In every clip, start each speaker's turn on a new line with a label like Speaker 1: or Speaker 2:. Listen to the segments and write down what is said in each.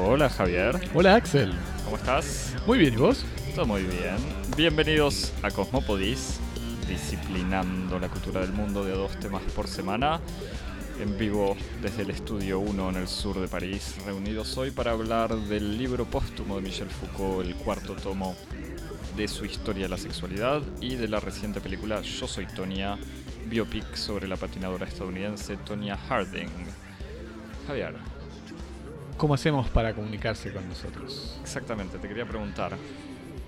Speaker 1: Hola Javier,
Speaker 2: Hola Axel.
Speaker 1: ¿cómo estás?
Speaker 2: Muy bien, ¿y vos?
Speaker 1: Todo muy bien. Bienvenidos a Cosmopodis, disciplinando la cultura del mundo de dos temas por semana. En vivo desde el estudio 1 en el sur de París, reunidos hoy para hablar del libro póstumo de Michel Foucault, el cuarto tomo de su historia de la sexualidad y de la reciente película Yo Soy Tonya, biopic sobre la patinadora estadounidense Tonya Harding. Javier,
Speaker 2: ¿Cómo hacemos para comunicarse con nosotros?
Speaker 1: exactamente, te quería preguntar.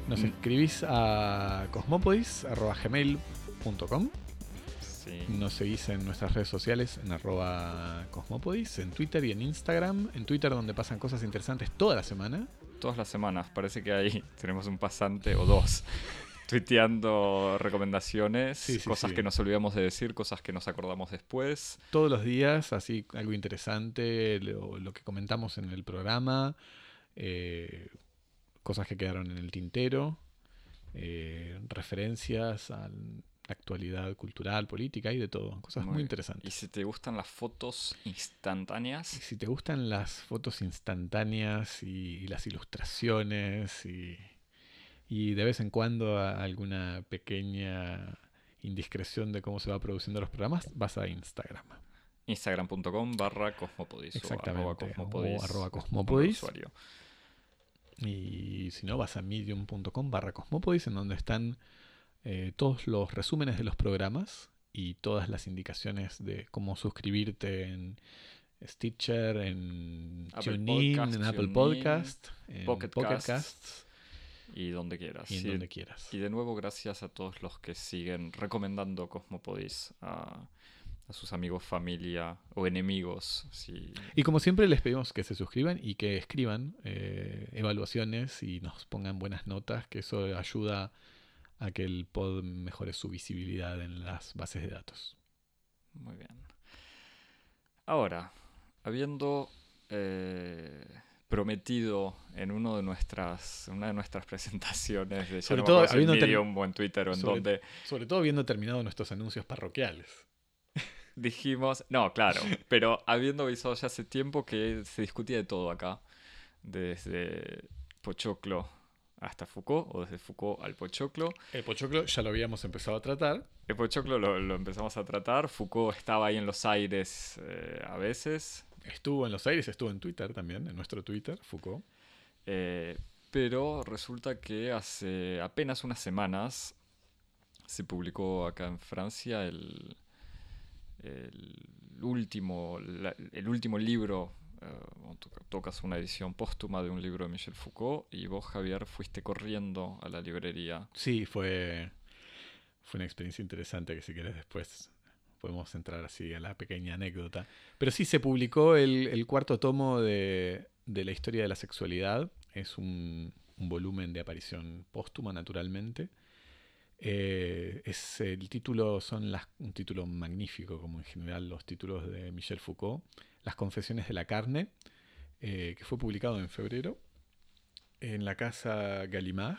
Speaker 2: Nos
Speaker 1: Mm.
Speaker 2: escribís a cosmopodis.gmail.com
Speaker 1: Sí.
Speaker 2: Nos seguís en nuestras redes sociales en arroba cosmopodis, en Twitter y en Instagram. En Twitter donde pasan cosas interesantes toda la semana.
Speaker 1: Todas las semanas. Parece que ahí tenemos un pasante o dos tuiteando recomendaciones,
Speaker 2: Sí, sí,
Speaker 1: cosas
Speaker 2: sí.
Speaker 1: que nos olvidamos de decir, cosas que nos acordamos después.
Speaker 2: Todos los días, así algo interesante, lo, lo que comentamos en el programa, eh, cosas que quedaron en el tintero, eh, referencias a la actualidad cultural, política y de todo. Cosas muy,
Speaker 1: Muy- Y
Speaker 2: interesantes.
Speaker 1: si te gustan las fotos instantáneas,
Speaker 2: Y si te gustan las fotos instantáneas y, y las ilustraciones y, y de vez en cuando alguna pequeña indiscreción de cómo se va produciendo los programas, vas a Instagram.
Speaker 1: instagram.com barra cosmopodis o
Speaker 2: Exactamente,
Speaker 1: arroba
Speaker 2: o
Speaker 1: cosmopodis.
Speaker 2: arroba
Speaker 1: como
Speaker 2: cosmopodis. Y si no, vas a medium.com barra cosmopodis, en donde están eh, todos los resúmenes de los programas y todas las indicaciones de cómo suscribirte en Stitcher, en
Speaker 1: Apple
Speaker 2: TuneIn,
Speaker 1: Podcast,
Speaker 2: en Apple
Speaker 1: TuneIn,
Speaker 2: Podcast, en
Speaker 1: Pocket
Speaker 2: Pocket,
Speaker 1: Casts,
Speaker 2: Casts
Speaker 1: Y donde quieras.
Speaker 2: y en donde quieras.
Speaker 1: Y de nuevo, gracias a todos los que siguen recomendando Cosmopodis a, a sus amigos, familia o enemigos. Si,
Speaker 2: Y como siempre les pedimos que se suscriban y que escriban eh, evaluaciones y nos pongan buenas notas, que eso ayuda a que el pod mejore su visibilidad en las bases de datos.
Speaker 1: Muy bien. Ahora, habiendo eh, prometido en uno de nuestras, una de nuestras presentaciones de
Speaker 2: Sobre todo
Speaker 1: en
Speaker 2: habiendo ter-
Speaker 1: Medium o en Twitter o en
Speaker 2: sobre-
Speaker 1: donde
Speaker 2: Sobre todo habiendo terminado nuestros anuncios parroquiales.
Speaker 1: dijimos, no, claro, pero habiendo avisado ya hace tiempo que se discutía de todo acá, desde Pochoclo hasta Foucault, o desde Foucault al Pochoclo.
Speaker 2: El pochoclo ya lo habíamos empezado a tratar.
Speaker 1: El Pochoclo lo, lo empezamos a tratar, Foucault estaba ahí en los aires eh, a veces,
Speaker 2: Estuvo en los aires, estuvo en Twitter también, en nuestro Twitter, Foucault.
Speaker 1: Eh, pero resulta que hace apenas unas semanas se publicó acá en Francia el, el último, la- el último libro. To- tocas una edición póstuma de un libro de Michel Foucault y vos, Javier, fuiste corriendo a la librería.
Speaker 2: Sí, fue, fue una experiencia interesante que si querés después podemos entrar así a la pequeña anécdota. Pero sí, se publicó el, el cuarto tomo de, de la historia de la sexualidad. Es un, un volumen de aparición póstuma, naturalmente. Eh, es el título son las, un título magnífico, como en general los títulos de Michel Foucault. Las Confesiones de la Carne, eh, que fue publicado en febrero en la casa Gallimard,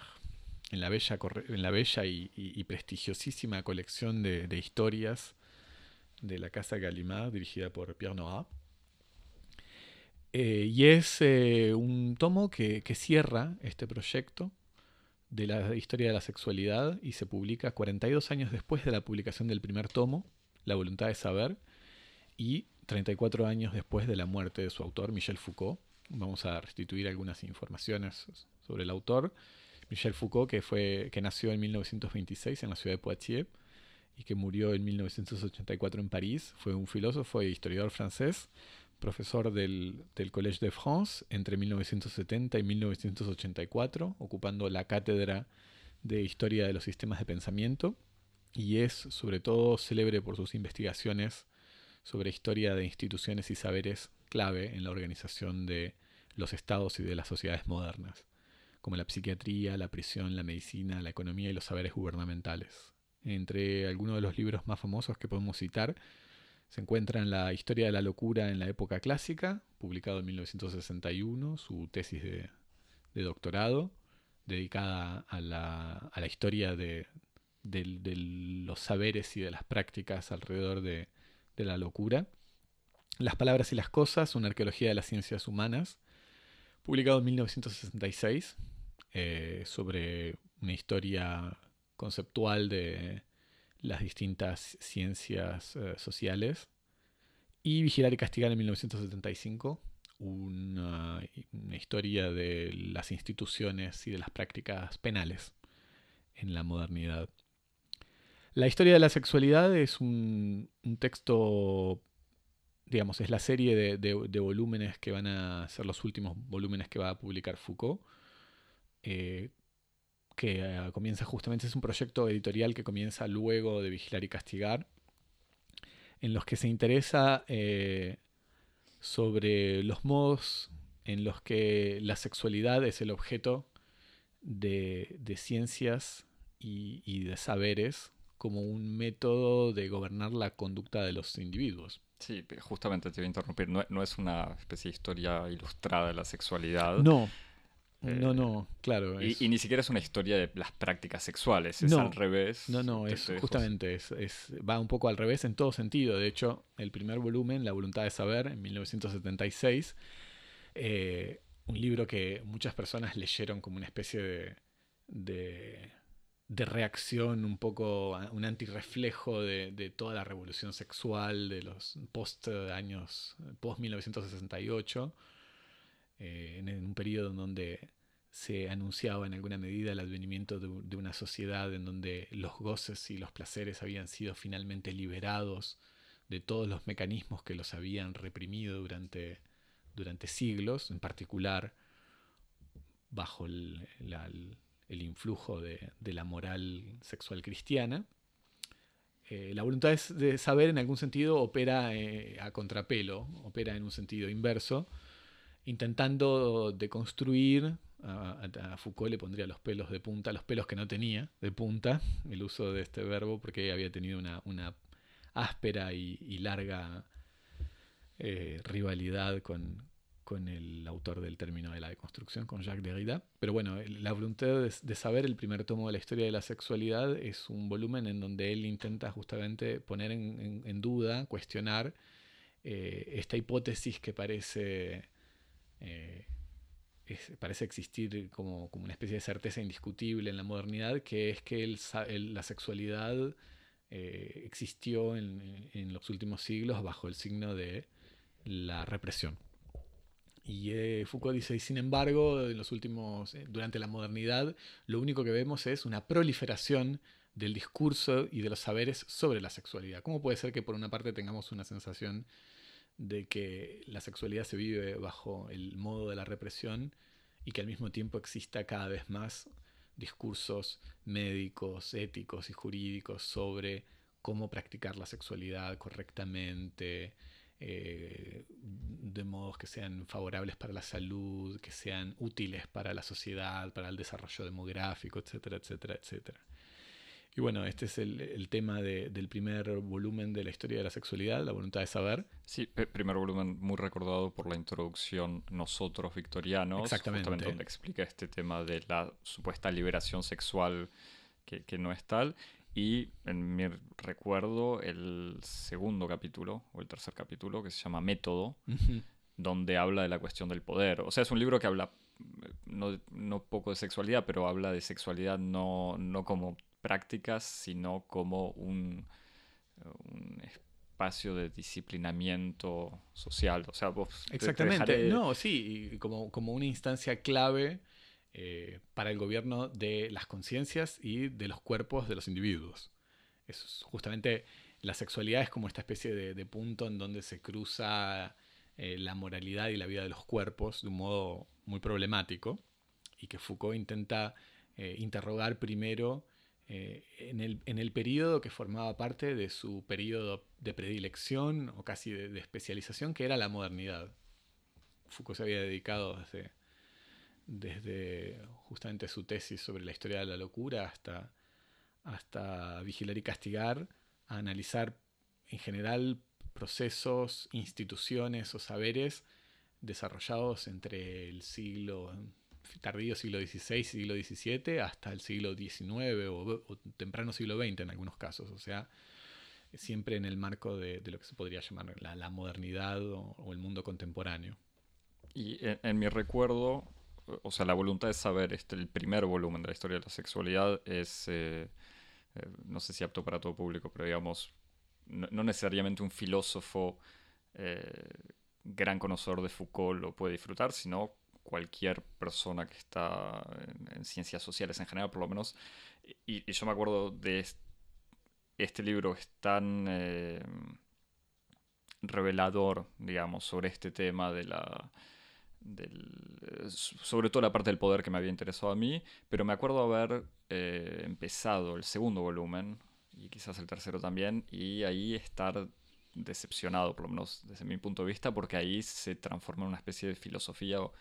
Speaker 2: en la bella, en la bella y, prestigiosísima colección de, historias de la casa Gallimard, dirigida por Pierre Nora. Eh, y es eh, un tomo que, que cierra este proyecto de la historia de la sexualidad y se publica 42 años después de la publicación del primer tomo, La voluntad de saber, y 34 años después de la muerte de su autor, Michel Foucault. Vamos a restituir algunas informaciones sobre el autor. Michel Foucault, que, fue, que nació en 1926 en la ciudad de Poitiers y que murió en 1984 en París, fue un filósofo e historiador francés, profesor del, del Collège de France entre 1970 y 1984, ocupando la cátedra de Historia de los Sistemas de Pensamiento, y es sobre todo célebre por sus investigaciones sobre historia de instituciones y saberes clave en la organización de los estados y de las sociedades modernas, como la psiquiatría, la prisión, la medicina, la economía y los saberes gubernamentales. Entre algunos de los libros más famosos que podemos citar se encuentran La historia de la locura en la época clásica, publicado en 1961, su tesis de, doctorado, dedicada a la, a la historia de, de los saberes y de las prácticas alrededor de, la locura. Las palabras y las cosas, una arqueología de las ciencias humanas, publicado en 1966, eh, sobre una historia conceptual de las distintas ciencias eh, sociales. Y Vigilar y Castigar en 1975, una, historia de las instituciones y de las prácticas penales en la modernidad. La historia de la sexualidad es un, texto, digamos, es la serie de, volúmenes que van a ser los últimos volúmenes que va a publicar Foucault, eh, que eh, comienza justamente, es un proyecto editorial que comienza luego de Vigilar y Castigar, en los que se interesa eh, sobre los modos en los que la sexualidad es el objeto de, ciencias y, de saberes como un método de gobernar la conducta de los individuos.
Speaker 1: Sí, justamente te voy a interrumpir. No, es una especie de historia ilustrada de la sexualidad.
Speaker 2: No. no, no, claro.
Speaker 1: Y, ni siquiera es una historia de las prácticas sexuales, es al revés.
Speaker 2: No, no, es justamente, es, va un poco al revés en todo sentido. De hecho, el primer volumen, La voluntad de saber, en 1976, eh, un libro que muchas personas leyeron como una especie de, de, reacción, un poco, un antirreflejo de, de toda la revolución sexual de los post años, post 1968, eh, en un periodo en donde se anunciaba en alguna medida el advenimiento de, de, una sociedad en donde los goces y los placeres habían sido finalmente liberados de todos los mecanismos que los habían reprimido durante durante siglos, en particular bajo el, influjo de, la moral sexual cristiana. Eh, la voluntad de saber en algún sentido opera eh, a contrapelo, opera en un sentido inverso, intentando deconstruir, a, a, Foucault le pondría los pelos de punta, los pelos que no tenía de punta, el uso de este verbo, porque había tenido una, áspera y, larga eh, rivalidad con, con el autor del término de la deconstrucción, con Jacques Derrida. Pero bueno, La voluntad de, saber, el primer tomo de la historia de la sexualidad, es un volumen en donde él intenta justamente poner en, duda, cuestionar eh, esta hipótesis que parece, eh, parece existir como, como, una especie de certeza indiscutible en la modernidad, que es que la sexualidad eh, existió en, en los últimos siglos bajo el signo de la represión. Y eh, Foucault dice, y sin embargo, en los últimos, eh, durante la modernidad, lo único que vemos es una proliferación del discurso y de los saberes sobre la sexualidad. ¿Cómo puede ser que por una parte tengamos una sensación de que la sexualidad se vive bajo el modo de la represión y que al mismo tiempo exista cada vez más discursos médicos, éticos y jurídicos sobre cómo practicar la sexualidad correctamente, eh, de modos que sean favorables para la salud, que sean útiles para la sociedad, para el desarrollo demográfico, etcétera, etcétera, etcétera. Y bueno, este es el, tema del primer volumen de la historia de la sexualidad, la voluntad de saber.
Speaker 1: Sí, primer volumen muy recordado por la introducción Nosotros Victorianos,
Speaker 2: Exactamente.
Speaker 1: donde explica este tema de la supuesta liberación sexual que, que no es tal. Y en mi recuerdo, el segundo capítulo, o el tercer capítulo, que se llama Método, donde habla de la cuestión del poder. O sea, es un libro que habla no, no poco de sexualidad, pero habla de sexualidad no, no como prácticas, sino como un, un espacio de disciplinamiento social. O sea, vos
Speaker 2: Exactamente. No, sí, como, como una instancia clave eh, para el gobierno de las conciencias y de los cuerpos de los individuos. Es justamente la sexualidad es como esta especie de, punto en donde se cruza eh, la moralidad y la vida de los cuerpos de un modo muy problemático y que Foucault intenta eh, interrogar primero en, el, en, el, periodo que formaba parte de su periodo de predilección o casi de, de especialización, que era la modernidad. Foucault se había dedicado desde desde justamente su tesis sobre la historia de la locura hasta, hasta vigilar y castigar, analizar en general procesos, instituciones o saberes desarrollados entre el siglo tardío siglo XVI, siglo XVII, hasta el siglo XIX o, temprano siglo XX en algunos casos. O sea, siempre en el marco de, lo que se podría llamar la, modernidad o, el mundo contemporáneo.
Speaker 1: Y en, mi recuerdo, o sea, la voluntad de saber, este, el primer volumen de la historia de la sexualidad es, eh, eh, no sé si apto para todo público, pero digamos, no, necesariamente un filósofo eh, gran conocedor de Foucault lo puede disfrutar, sino cualquier persona que está en, ciencias sociales en general, por lo menos. Y, yo me acuerdo de este, libro es tan eh, revelador, digamos, sobre este tema de la... sobre todo la parte del poder que me había interesado a mí, pero me acuerdo haber eh, empezado el segundo volumen, y quizás el tercero también, y ahí estar decepcionado, por lo menos desde mi punto de vista, porque ahí se transforma en una especie de filosofía, o,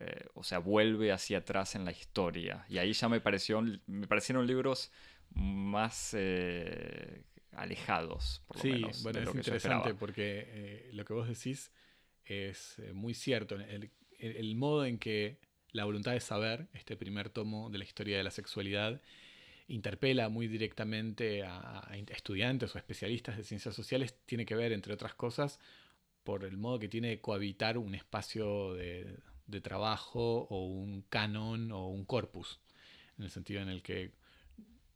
Speaker 1: eh, sea, vuelve hacia atrás en la historia. Y ahí ya me, pareció, me parecieron libros más eh, alejados, por lo
Speaker 2: sí,
Speaker 1: menos.
Speaker 2: Bueno, es interesante porque eh, lo que vos decís es muy cierto. El, el modo en que la voluntad de saber, este primer tomo de la historia de la sexualidad, interpela muy directamente a, estudiantes o especialistas de ciencias sociales tiene que ver, entre otras cosas, por el modo que tiene de cohabitar un espacio de, trabajo o un canon o un corpus, en el sentido en el que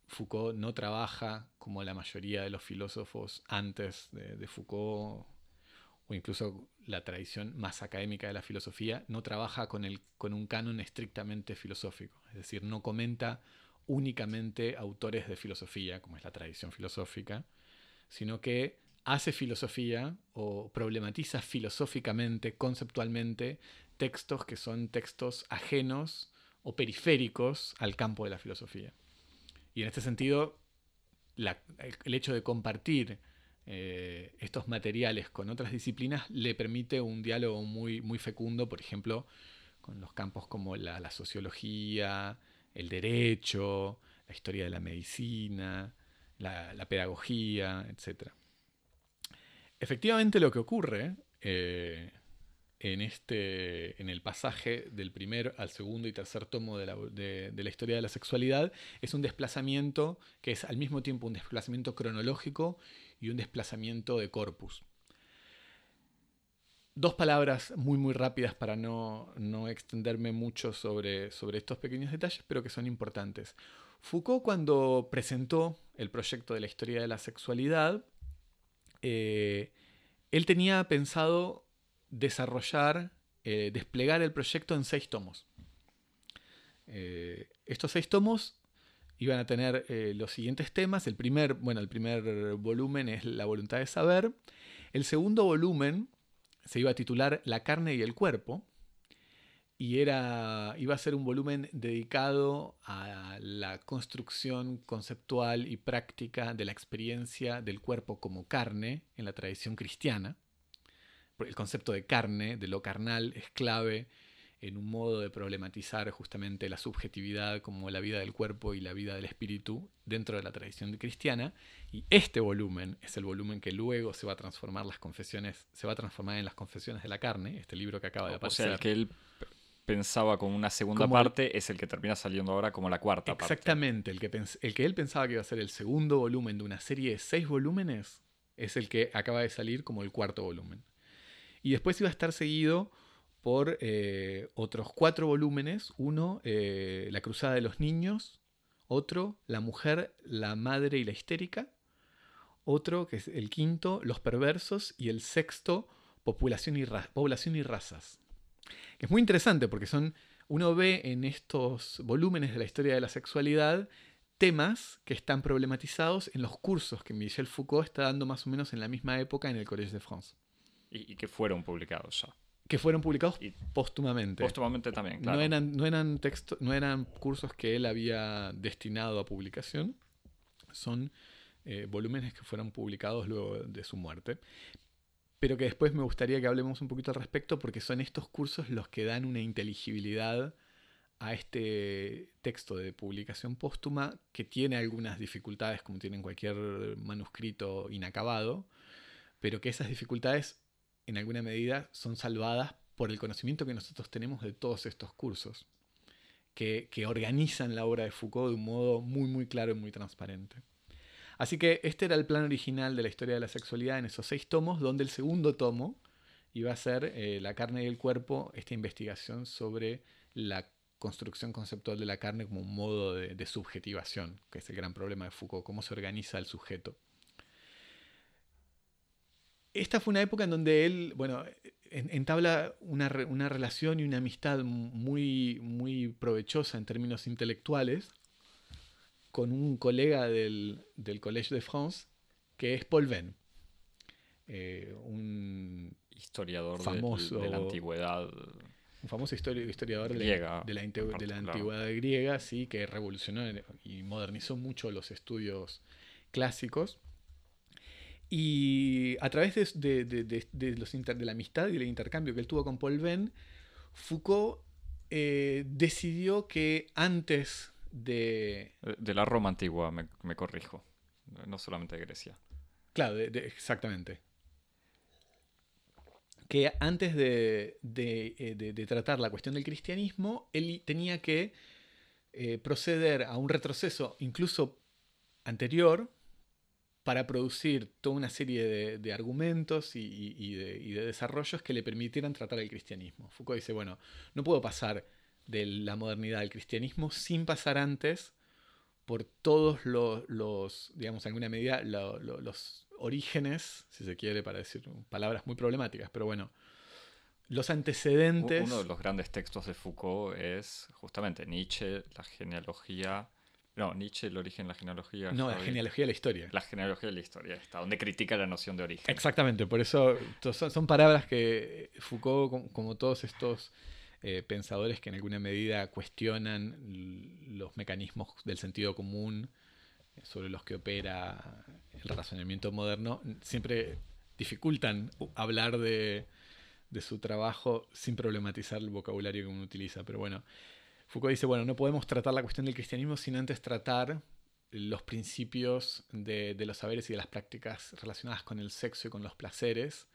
Speaker 2: Foucault no trabaja como la mayoría de los filósofos antes de, Foucault o incluso la tradición más académica de la filosofía, no trabaja con, el, con un canon estrictamente filosófico, es decir, no comenta únicamente autores de filosofía, como es la tradición filosófica, sino que hace filosofía o problematiza filosóficamente, conceptualmente, textos que son textos ajenos o periféricos al campo de la filosofía. Y en este sentido, el hecho de compartir eh, estos materiales con otras disciplinas le permite un diálogo muy, muy fecundo, por ejemplo, con los campos como la sociología, el derecho, la historia de la medicina, la, pedagogía, etc. Efectivamente lo que ocurre eh, en, este, en el pasaje del primer al segundo y tercer tomo de la, de la historia de la sexualidad es un desplazamiento que es al mismo tiempo un desplazamiento cronológico y un desplazamiento de corpus. Dos palabras muy muy rápidas para no, extenderme mucho sobre, sobre estos pequeños detalles, pero que son importantes. Foucault cuando presentó el proyecto de la historia de la sexualidad, eh, él tenía pensado desarrollar, eh, desplegar el proyecto en seis tomos. Eh, estos seis tomos iban a tener los siguientes temas. El primer, bueno, el primer volumen es La voluntad de saber. El segundo volumen se iba a titular La carne y el cuerpo y era, iba a ser un volumen dedicado a la construcción conceptual y práctica de la experiencia del cuerpo como carne en la tradición cristiana. El concepto de carne, de lo carnal, es clave en un modo de problematizar justamente la subjetividad como la vida del cuerpo y la vida del espíritu dentro de la tradición cristiana. Y este volumen es el volumen que luego se va a transformar las confesiones, se va a transformar en las confesiones de la carne, este libro que acaba de aparecer.
Speaker 1: O sea, el que él pensaba como una segunda parte es el que termina saliendo ahora como la cuarta
Speaker 2: parte. Exactamente, el que, el que él pensaba que iba a ser el segundo volumen de una serie de seis volúmenes es el que acaba de salir como el cuarto volumen. Y después iba a estar seguido por eh, otros cuatro volúmenes. Uno, eh, La Cruzada de los Niños. Otro, La Mujer, la Madre y la Histérica. Otro, que es el quinto, Los Perversos. Y el sexto, Población y, Población Razas. es muy interesante porque son, uno ve en estos volúmenes de la historia de la sexualidad temas que están problematizados en los cursos que Michel Foucault está dando más o menos en la misma época en el Collège de France.
Speaker 1: Y que fueron publicados ya
Speaker 2: que fueron publicados póstumamente.
Speaker 1: Póstumamente también, claro.
Speaker 2: No eran, no, eran no eran cursos que él había destinado a publicación, son eh, volúmenes que fueron publicados luego de su muerte. Pero que después me gustaría que hablemos un poquito al respecto porque son estos cursos los que dan una inteligibilidad a este texto de publicación póstuma que tiene algunas dificultades como tiene cualquier manuscrito inacabado, pero que esas dificultades en alguna medida son salvadas por el conocimiento que nosotros tenemos de todos estos cursos. que, organizan la obra de Foucault de un modo muy, muy claro y muy transparente. Así que este era el plan original de la historia de la sexualidad en esos seis tomos, donde el segundo tomo iba a ser eh, La carne y el cuerpo, esta investigación sobre la construcción conceptual de la carne como un modo de, subjetivación, que es el gran problema de Foucault, cómo se organiza el sujeto. Esta fue una época en donde él, bueno, entabla una, una relación y una amistad muy, muy provechosa en términos intelectuales con un colega del, del Collège de France, que es Paul Venn, eh, un
Speaker 1: historiador famoso, de, la antigüedad.
Speaker 2: Un famoso historiador griega, de, la, de la antigüedad griega, sí, que revolucionó y modernizó mucho los estudios clásicos. Y a través de, de, los de la amistad y del intercambio que él tuvo con Paul Venn, Foucault eh, decidió que antes de...
Speaker 1: De la Roma antigua, me, corrijo. No solamente de Grecia.
Speaker 2: Claro, exactamente. Que antes eh, de, tratar la cuestión del cristianismo, él tenía que eh, proceder a un retroceso incluso anterior para producir toda una serie de, argumentos y, de, desarrollos que le permitieran tratar el cristianismo. Foucault dice, bueno, no puedo pasar de la modernidad del cristianismo sin pasar antes por todos los, digamos, en alguna medida, los orígenes, si se quiere, para decir palabras muy problemáticas, pero bueno, los antecedentes.
Speaker 1: Uno de los grandes textos de Foucault es justamente Nietzsche, la genealogía. No, Nietzsche, el origen, la genealogía.
Speaker 2: No, la genealogía de la historia.
Speaker 1: La genealogía de la historia, está, donde critica la noción de origen.
Speaker 2: Exactamente, por eso son, palabras que Foucault, como todos estos eh, pensadores que en alguna medida cuestionan los mecanismos del sentido común eh, sobre los que opera el razonamiento moderno, siempre dificultan hablar de, su trabajo sin problematizar el vocabulario que uno utiliza. Pero bueno, Foucault dice, bueno, no podemos tratar la cuestión del cristianismo sin antes tratar los principios de, los saberes y de las prácticas relacionadas con el sexo y con los placeres,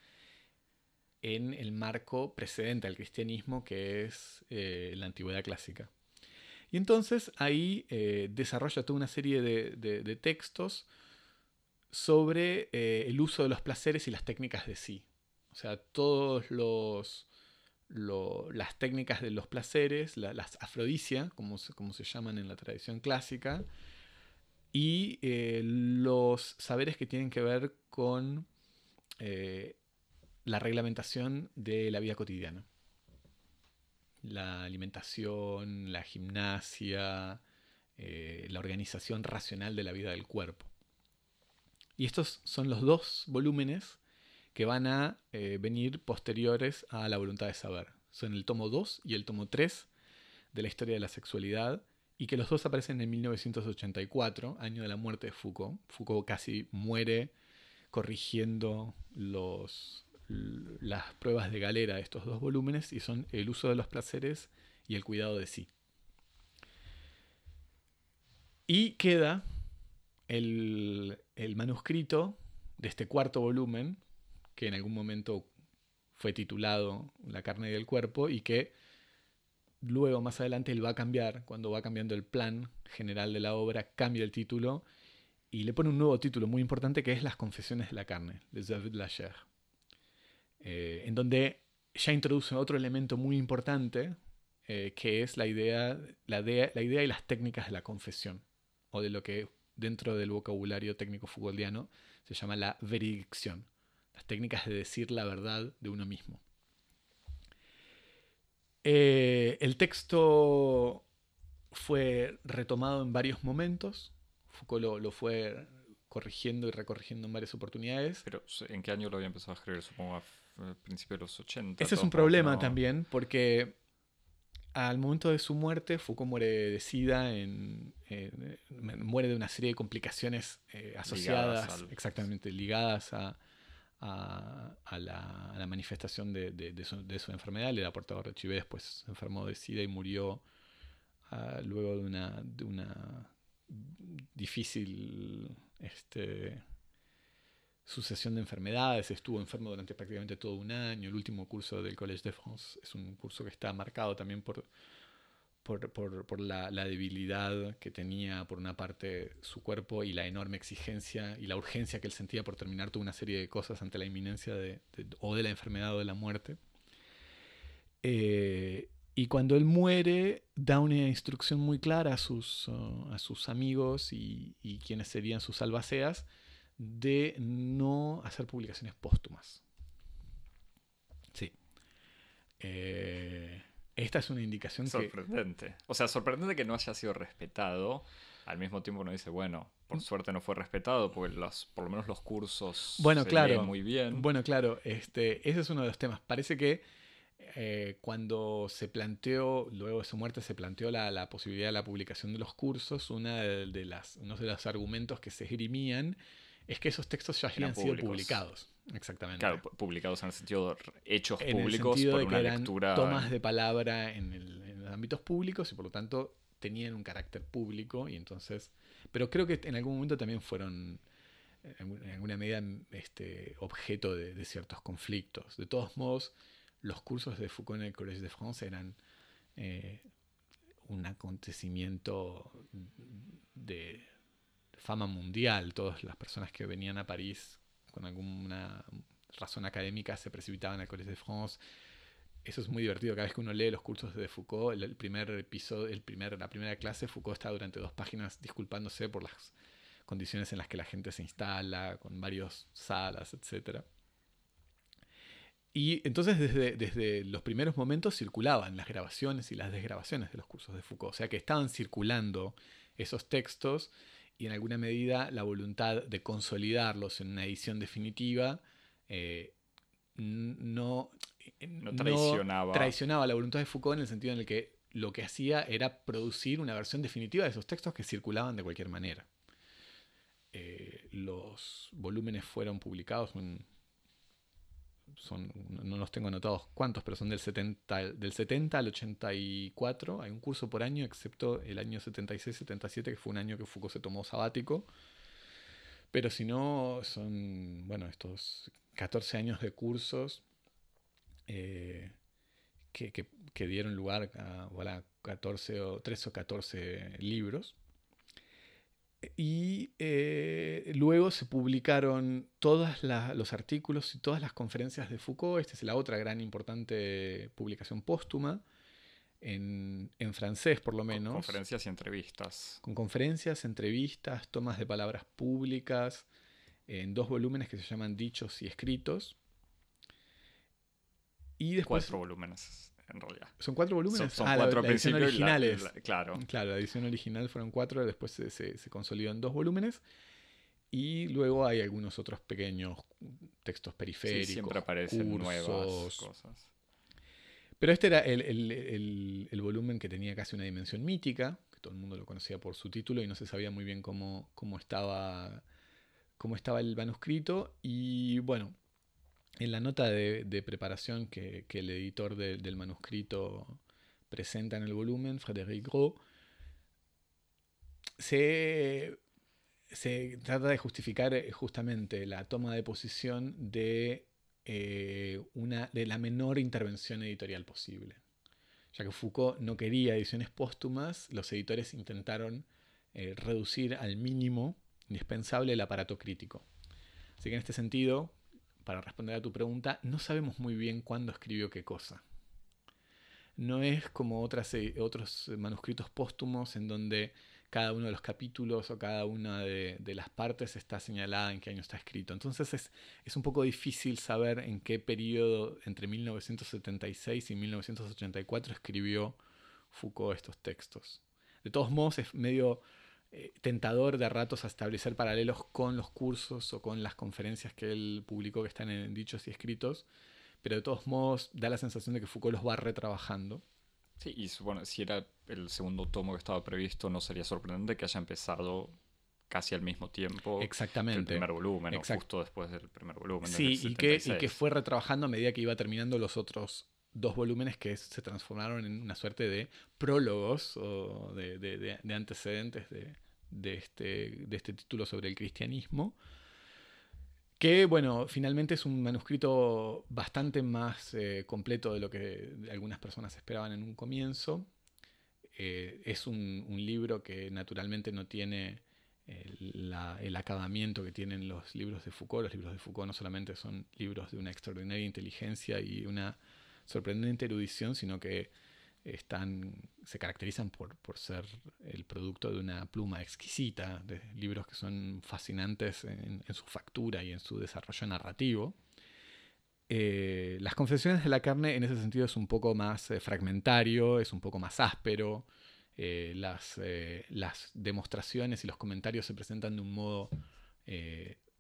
Speaker 2: en el marco precedente al cristianismo, que es eh, la antigüedad clásica. Y entonces ahí eh, desarrolla toda una serie de, textos sobre eh, el uso de los placeres y las técnicas de sí. O sea, las técnicas de los placeres, las afrodisia, como se, como se llaman en la tradición clásica, y los saberes que tienen que ver con la reglamentación de la vida cotidiana. La alimentación, la gimnasia, eh, la organización racional de la vida del cuerpo. Y estos son los dos volúmenes que van a eh, venir posteriores a la voluntad de saber. Son el tomo 2 y el tomo 3 de la historia de la sexualidad y que los dos aparecen en 1984, año de la muerte de Foucault. Foucault casi muere corrigiendo los, las pruebas de galera de estos dos volúmenes y son el uso de los placeres y el cuidado de sí. Y queda el, manuscrito de este cuarto volumen, que en algún momento fue titulado La carne del cuerpo y que luego más adelante él va a cambiar, cuando va cambiando el plan general de la obra, cambia el título y le pone un nuevo título muy importante que es Las confesiones de la carne, de David Lacher. Eh, en donde ya introduce otro elemento muy importante, eh, que es la idea, la, la idea y las técnicas de la confesión, o de lo que dentro del vocabulario técnico fugoldiano se llama la veridicción, las técnicas de decir la verdad de uno mismo. Eh, el texto fue retomado en varios momentos, Foucault lo, fue corrigiendo y recorrigiendo en varias oportunidades.
Speaker 1: Pero, ¿en qué año lo había empezado a escribir? Supongo a principios de los 80.
Speaker 2: Ese es un problema también, porque al momento de su muerte, Foucault muere de SIDA, en, muere de una serie de complicaciones eh, asociadas, exactamente, ligadas a, a, la, manifestación de, su, enfermedad. Le da portador de HIV, después se enfermó de SIDA y murió ah, luego de una, de una difícil este, sucesión de enfermedades, estuvo enfermo durante prácticamente todo un año, el último curso del Collège de France es un curso que está marcado también por, por, la, debilidad que tenía por una parte su cuerpo y la enorme exigencia y la urgencia que él sentía por terminar toda una serie de cosas ante la inminencia de, o de la enfermedad o de la muerte. Eh, y cuando él muere, da una instrucción muy clara a sus, uh, amigos y, quienes serían sus albaceas de no hacer publicaciones póstumas. Sí. Eh, esta es una indicación
Speaker 1: sorprendente. O sea, sorprendente que no haya sido respetado. Al mismo tiempo uno dice, bueno, por suerte no fue respetado, porque los, por lo menos los cursos
Speaker 2: bueno, se claro,
Speaker 1: muy bien.
Speaker 2: Bueno, claro, este, ese es uno de los temas. Parece que eh, cuando se planteó, luego de su muerte, se planteó la, posibilidad de la publicación de los cursos, una de, las, uno de los argumentos que se esgrimían es que esos textos ya habían sido publicados. Exactamente.
Speaker 1: Claro, publicados en el sentido de hechos públicos por una lectura.
Speaker 2: Tomas de palabra en, los ámbitos públicos y por lo tanto tenían un carácter público y entonces. Pero creo que en algún momento también fueron en alguna medida este, objeto de, ciertos conflictos. De todos modos, los cursos de Foucault en el Collège de France eran eh, un acontecimiento de fama mundial. Todas las personas que venían a París con alguna razón académica se precipitaban al Collège de France. Eso es muy divertido. Cada vez que uno lee los cursos de Foucault, el, primer episodio, el primer, la primera clase, Foucault está durante dos páginas disculpándose por las condiciones en las que la gente se instala, con varias salas, etc. Y entonces desde, desde, los primeros momentos circulaban las grabaciones y las desgrabaciones de los cursos de Foucault. O sea que estaban circulando esos textos y en alguna medida la voluntad de consolidarlos en una edición definitiva eh, no,
Speaker 1: traicionaba.
Speaker 2: traicionaba la voluntad de Foucault en el sentido en el que lo que hacía era producir una versión definitiva de esos textos que circulaban de cualquier manera. Eh, los volúmenes fueron publicados en son, no los tengo anotados cuántos, pero son del 70, del 70 al 84. Hay un curso por año, excepto el año 76-77, que fue un año que Foucault se tomó sabático. Pero si no, son, bueno, estos 14 años de cursos eh, que, que, dieron lugar a, 14 o 13 o 14 libros. Y eh, luego se publicaron todos los artículos y todas las conferencias de Foucault. Esta es la otra gran importante publicación póstuma, en, francés por lo menos.
Speaker 1: Con conferencias y entrevistas.
Speaker 2: Con conferencias, entrevistas, tomas de palabras públicas, en dos volúmenes que se llaman Dichos y Escritos.
Speaker 1: Y después, Cuatro volúmenes en realidad.
Speaker 2: ¿Son cuatro volúmenes?
Speaker 1: Son, ah, cuatro
Speaker 2: la, edición originales.
Speaker 1: claro.
Speaker 2: Claro, la edición original fueron cuatro, después se, se, consolidó en dos volúmenes. Y luego hay algunos otros pequeños textos periféricos.
Speaker 1: siempre aparecen nuevas cosas.
Speaker 2: Pero este era el, el, el, volumen que tenía casi una dimensión mítica, que todo el mundo lo conocía por su título y no se sabía muy bien cómo, cómo, estaba, cómo estaba el manuscrito. Y bueno, en la nota de, preparación que, el editor del manuscrito presenta en el volumen, Frédéric Gros, se, trata de justificar eh, justamente la toma de posición de, eh, una, de la menor intervención editorial posible. Ya que Foucault no quería ediciones póstumas, los editores intentaron eh, reducir al mínimo indispensable el aparato crítico. Así que en este sentido, para responder a tu pregunta, no sabemos muy bien cuándo escribió qué cosa. No es como eh, otros manuscritos póstumos en donde cada uno de los capítulos o cada una de, las partes está señalada en qué año está escrito. Entonces es, es, un poco difícil saber en qué periodo entre 1976 y 1984 escribió Foucault estos textos. De todos modos es medio eh, tentador de ratos a establecer paralelos con los cursos o con las conferencias que él publicó que están en dichos y escritos, pero de todos modos da la sensación de que Foucault los va retrabajando.
Speaker 1: Sí, y bueno, si era el segundo tomo que estaba previsto, no sería sorprendente que haya empezado casi al mismo tiempo
Speaker 2: Exactamente.
Speaker 1: el primer volumen, o justo después del primer volumen.
Speaker 2: Sí, y que, y que fue retrabajando a medida que iba terminando los otros dos volúmenes que se transformaron en una suerte de prólogos o de, antecedentes de, este, de este título sobre el cristianismo. Que, bueno, finalmente es un manuscrito bastante más eh, completo de lo que algunas personas esperaban en un comienzo. eh, es un, libro que naturalmente no tiene el, el, acabamiento que tienen los libros de Foucault. Los libros de Foucault no solamente son libros de una extraordinaria inteligencia y una sorprendente erudición, sino que están, se caracterizan por, ser el producto de una pluma exquisita, de libros que son fascinantes en, su factura y en su desarrollo narrativo. Eh, las confesiones de la carne en ese sentido es un poco más eh, fragmentario, es un poco más áspero. Eh, las, las, demostraciones y los comentarios se presentan de un modo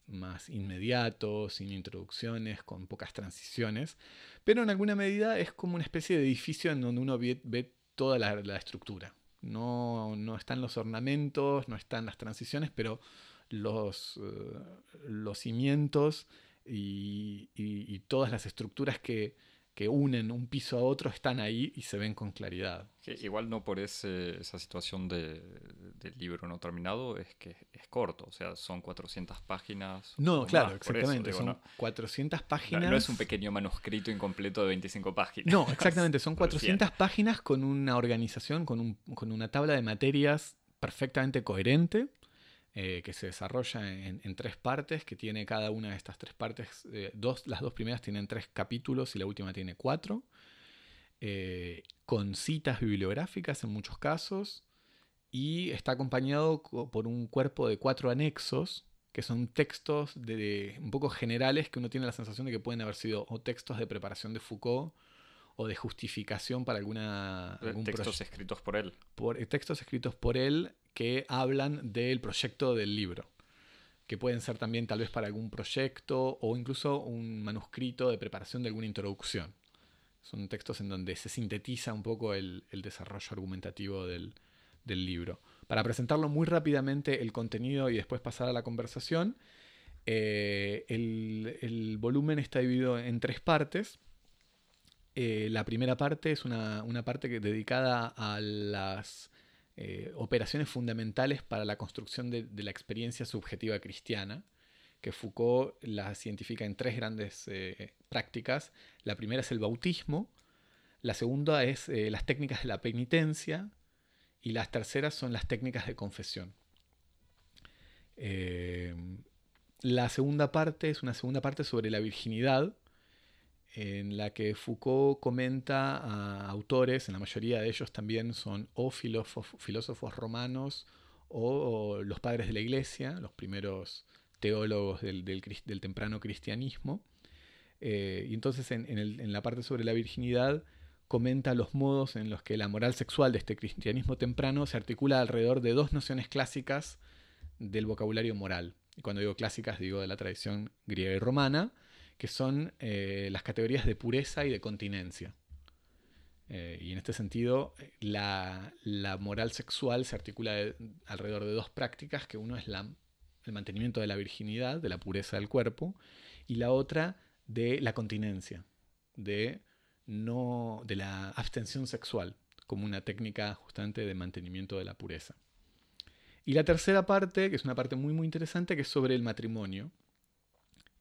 Speaker 2: más inmediato, sin introducciones, con pocas transiciones, pero en alguna medida es como una especie de edificio en donde uno ve, toda la, estructura. No, están los ornamentos, no están las transiciones, pero los, eh, los cimientos y, todas las estructuras que, que unen un piso a otro están ahí y se ven con claridad.
Speaker 1: igual no por ese, esa situación de, del libro no terminado, es que es corto, o sea, son 400 páginas.
Speaker 2: No, claro, exactamente, son 400 páginas.
Speaker 1: No, es un pequeño manuscrito incompleto de 25 páginas.
Speaker 2: No, exactamente, son 400 páginas con una organización, con, un, con una tabla de materias perfectamente coherente eh, que se desarrolla en, tres partes, que tiene cada una de estas tres partes, eh, dos, las dos primeras tienen tres capítulos y la última tiene cuatro, eh, con citas bibliográficas en muchos casos, y está acompañado por un cuerpo de cuatro anexos, que son textos de, un poco generales que uno tiene la sensación de que pueden haber sido o textos de preparación de Foucault, o de justificación para alguna...
Speaker 1: Algún textos escritos por él.
Speaker 2: Por, textos escritos por él que hablan del proyecto del libro, que pueden ser también tal vez para algún proyecto o incluso un manuscrito de preparación de alguna introducción. Son textos en donde se sintetiza un poco el, desarrollo argumentativo del, libro. Para presentarlo muy rápidamente el contenido y después pasar a la conversación, eh, el, volumen está dividido en tres partes. Eh, la primera parte es una, una parte que, dedicada a las eh, operaciones fundamentales para la construcción de, la experiencia subjetiva cristiana, que Foucault la cientifica en tres grandes eh, prácticas. La primera es el bautismo, la segunda es eh, las técnicas de la penitencia y las terceras son las técnicas de confesión. la segunda parte es una segunda parte sobre la virginidad, en la que Foucault comenta a autores, en la mayoría de ellos también son o filósofos, romanos o, los padres de la iglesia, los primeros teólogos del, temprano cristianismo. Eh, y entonces en, la parte sobre la virginidad comenta los modos en los que la moral sexual de este cristianismo temprano se articula alrededor de dos nociones clásicas del vocabulario moral. Y cuando digo clásicas digo de la tradición griega y romana, que son eh, las categorías de pureza y de continencia. Eh, y en este sentido, la, moral sexual se articula alrededor de dos prácticas, que uno es la, el mantenimiento de la virginidad, de la pureza del cuerpo, y la otra de la continencia, de, no, de la abstención sexual, como una técnica justamente de mantenimiento de la pureza. Y la tercera parte, que es una parte muy muy interesante, que es sobre el matrimonio,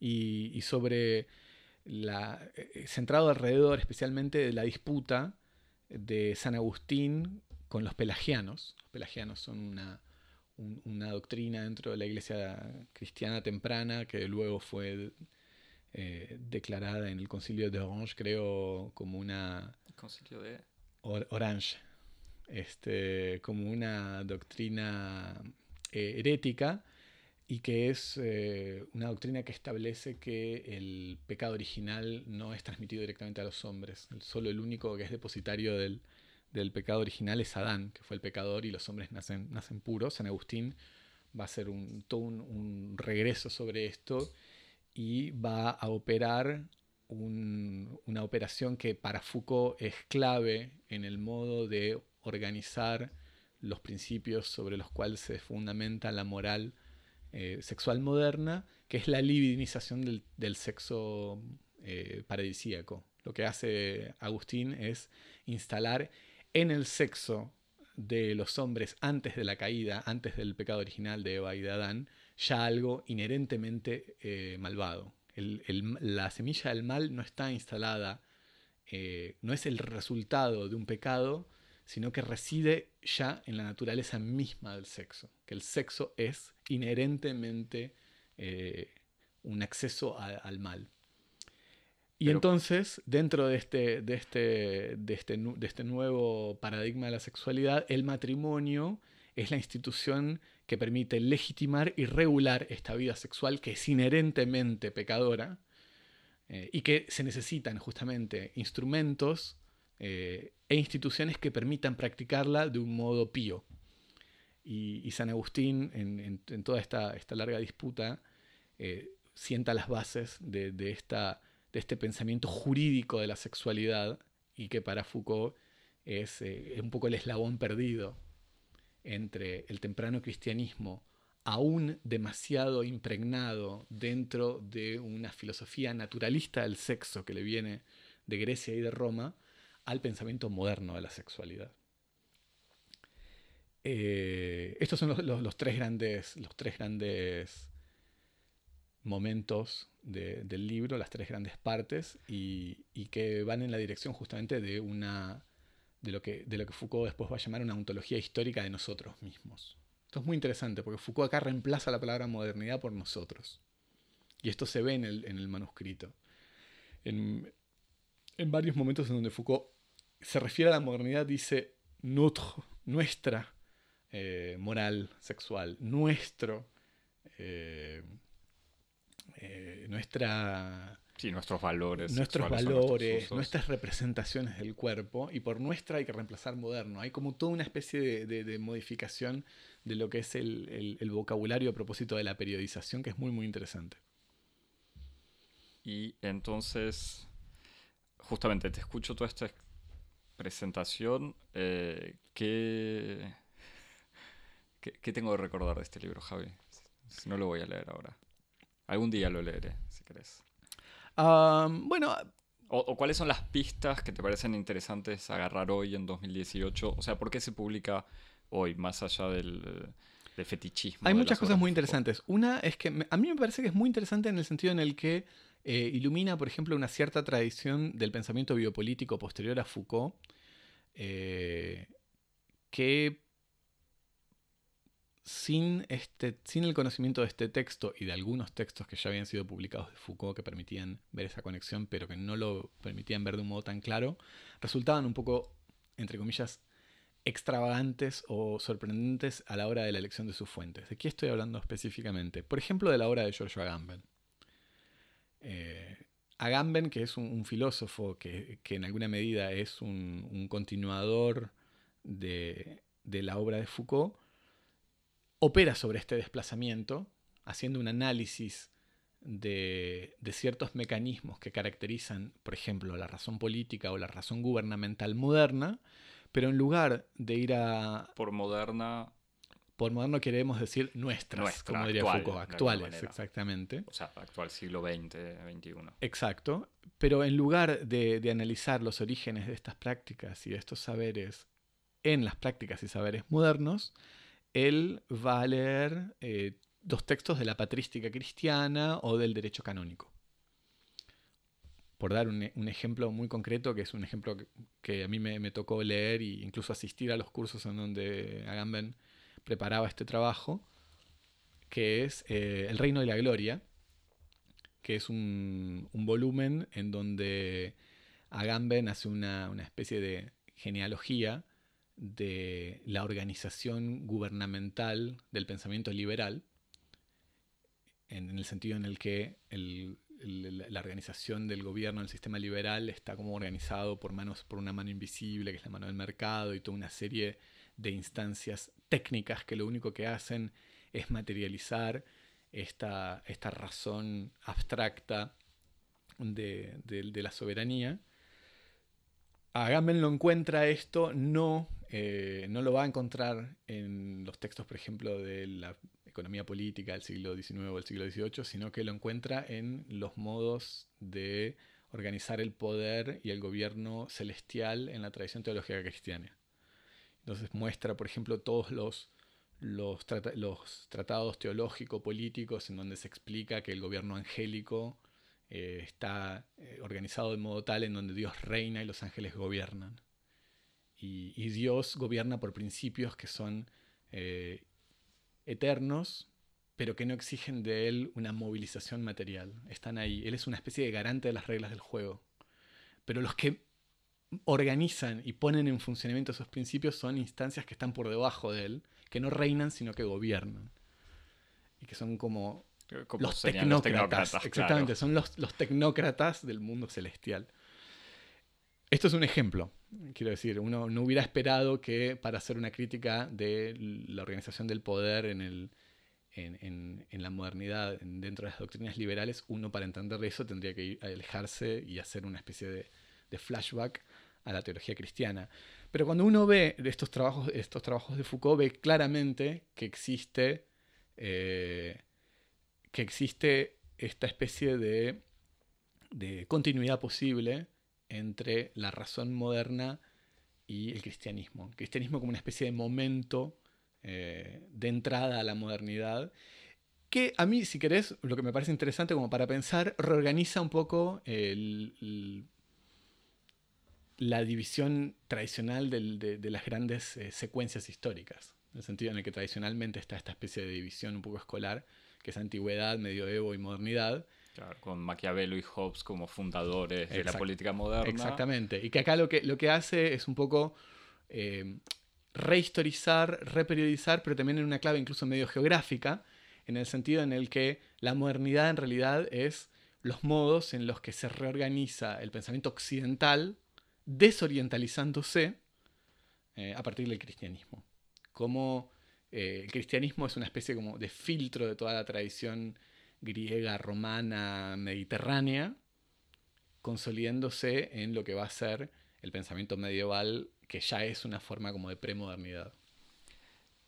Speaker 2: y, sobre la, eh, centrado alrededor especialmente de la disputa de San Agustín con los pelagianos. Los pelagianos son una, una doctrina dentro de la iglesia cristiana temprana que luego fue eh, declarada en el concilio de Orange, creo, como una...
Speaker 1: concilio de...
Speaker 2: Orange. Este, como una doctrina eh, herética y que es eh, una doctrina que establece que el pecado original no es transmitido directamente a los hombres. Solo el único que es depositario del, pecado original es Adán, que fue el pecador, y los hombres nacen, nacen puros. San Agustín va a hacer un, todo un, regreso sobre esto y va a operar una operación que para Foucault es clave en el modo de organizar los principios sobre los cuales se fundamenta la moral eh, sexual moderna, que es la libidinización del, sexo eh, paradisíaco. Lo que hace Agustín es instalar en el sexo de los hombres antes de la caída, antes del pecado original de Eva y de Adán, ya algo inherentemente eh, malvado. la semilla del mal no está instalada, no es el resultado de un pecado, sino que reside ya en la naturaleza misma del sexo, que el sexo es inherentemente eh, un acceso al mal. Y entonces, dentro de este, de, este, de, este, de este nuevo paradigma de la sexualidad, el matrimonio es la institución que permite legitimar y regular esta vida sexual que es inherentemente pecadora eh, y que se necesitan justamente instrumentos eh, e instituciones que permitan practicarla de un modo pío. Y, San Agustín, en, toda esta, larga disputa, eh, sienta las bases de, este pensamiento jurídico de la sexualidad y que para Foucault es un poco el eslabón perdido entre el temprano cristianismo, aún demasiado impregnado dentro de una filosofía naturalista del sexo que le viene de Grecia y de Roma, al pensamiento moderno de la sexualidad. Eh, estos son los, tres grandes, los tres grandes momentos del libro, las tres grandes partes, y, que van en la dirección justamente de una de lo, que, de lo que Foucault después va a llamar una ontología histórica de nosotros mismos. Esto es muy interesante porque Foucault acá reemplaza la palabra modernidad por nosotros. Y esto se ve en el, manuscrito. En, varios momentos en donde Foucault se refiere a la modernidad, dice nuestra eh, moral sexual, nuestro, eh, eh, nuestra
Speaker 1: Sí, nuestros valores.
Speaker 2: Nuestros valores, nuestras representaciones del cuerpo, y por nuestra hay que reemplazar moderno. Hay como toda una especie de, modificación de lo que es el, vocabulario a propósito de la periodización, que es muy, muy interesante.
Speaker 1: Y entonces, justamente te escucho toda esta presentación. Eh, ¿qué, qué, tengo que recordar de este libro, Javi? No lo voy a leer ahora. Algún día lo leeré, si querés
Speaker 2: bueno.
Speaker 1: O, cuáles son las pistas que te parecen interesantes agarrar hoy en 2018? O sea, ¿por qué se publica hoy, más allá del, fetichismo?
Speaker 2: Hay muchas cosas muy interesantes. Una es que a mí me parece que es muy interesante en el sentido en el que eh, ilumina, por ejemplo, una cierta tradición del pensamiento biopolítico posterior a Foucault, eh, que sin, este, sin el conocimiento de este texto y de algunos textos que ya habían sido publicados de Foucault que permitían ver esa conexión, pero que no lo permitían ver de un modo tan claro, resultaban un poco, entre comillas, extravagantes o sorprendentes a la hora de la elección de sus fuentes. ¿De qué estoy hablando específicamente? Por ejemplo, de la obra de Giorgio Agamben. Eh, Agamben, que es un, filósofo que, en alguna medida es un, continuador de, de la obra de Foucault, opera sobre este desplazamiento, haciendo un análisis de, ciertos mecanismos que caracterizan, por ejemplo, la razón política o la razón gubernamental moderna, pero en lugar de ir a...
Speaker 1: Por moderna...
Speaker 2: Por moderno queremos decir nuestras, como diría Foucault, actuales, exactamente.
Speaker 1: O sea, actual siglo XX, XXI.
Speaker 2: Exacto. Pero en lugar de, de analizar los orígenes de estas prácticas y de estos saberes en las prácticas y saberes modernos, él va a leer eh, dos textos de la patrística cristiana o del derecho canónico. Por dar un, ejemplo muy concreto, que es un ejemplo que, a mí me, tocó leer e incluso asistir a los cursos en donde Agamben preparaba este trabajo, que es eh, El Reino de la Gloria, que es un, volumen en donde Agamben hace una especie de genealogía de la organización gubernamental del pensamiento liberal, en, el sentido en el que la organización del gobierno del sistema liberal está como organizado por, manos, por una mano invisible, que es la mano del mercado, y toda una serie de instancias técnicas que lo único que hacen es materializar esta, esta razón abstracta de, de la soberanía. Agamben lo encuentra esto no eh, no lo va a encontrar en los textos, por ejemplo, de la economía política del siglo XIX o del siglo XVIII, sino que lo encuentra en los modos de organizar el poder y el gobierno celestial en la tradición teológica cristiana. Entonces muestra, por ejemplo, todos los, los, tratados teológico-políticos en donde se explica que el gobierno angélico eh, está eh, organizado de modo tal en donde Dios reina y los ángeles gobiernan y, Dios gobierna por principios que son eh, eternos, pero que no exigen de él una movilización material. Están ahí. Él es una especie de garante de las reglas del juego. Pero los que organizan y ponen en funcionamiento esos principios son instancias que están por debajo de él, que no reinan, sino que gobiernan. Y que son como, los, tecnócratas. Exactamente, son los, los tecnócratas del mundo celestial. Esto es un ejemplo. Quiero decir, uno no hubiera esperado que para hacer una crítica de la organización del poder en, el, en, la modernidad, dentro de las doctrinas liberales, uno para entender eso tendría que ir alejarse y hacer una especie de, flashback a la teología cristiana. Pero cuando uno ve estos trabajos, estos trabajos de Foucault, ve claramente que existe, eh, que existe esta especie de, de continuidad posible entre la razón moderna y el cristianismo. El cristianismo como una especie de momento eh, de entrada a la modernidad, que a mí, si querés, lo que me parece interesante como para pensar, reorganiza un poco la división tradicional de, las grandes eh, secuencias históricas, en el sentido en el que tradicionalmente está esta especie de división un poco escolar, que es antigüedad, medioevo y modernidad,
Speaker 1: con Maquiavelo y Hobbes como fundadores de la política moderna.
Speaker 2: Exactamente. Y que acá lo que, lo que hace es un poco eh, rehistorizar, reperiodizar, pero también en una clave incluso medio geográfica, en el sentido en el que la modernidad en realidad es los modos en los que se reorganiza el pensamiento occidental, desorientalizándose eh, a partir del cristianismo. Como eh, el cristianismo es una especie como de filtro de toda la tradición griega, romana, mediterránea, consolidándose en lo que va a ser el pensamiento medieval, que ya es una forma como de premodernidad.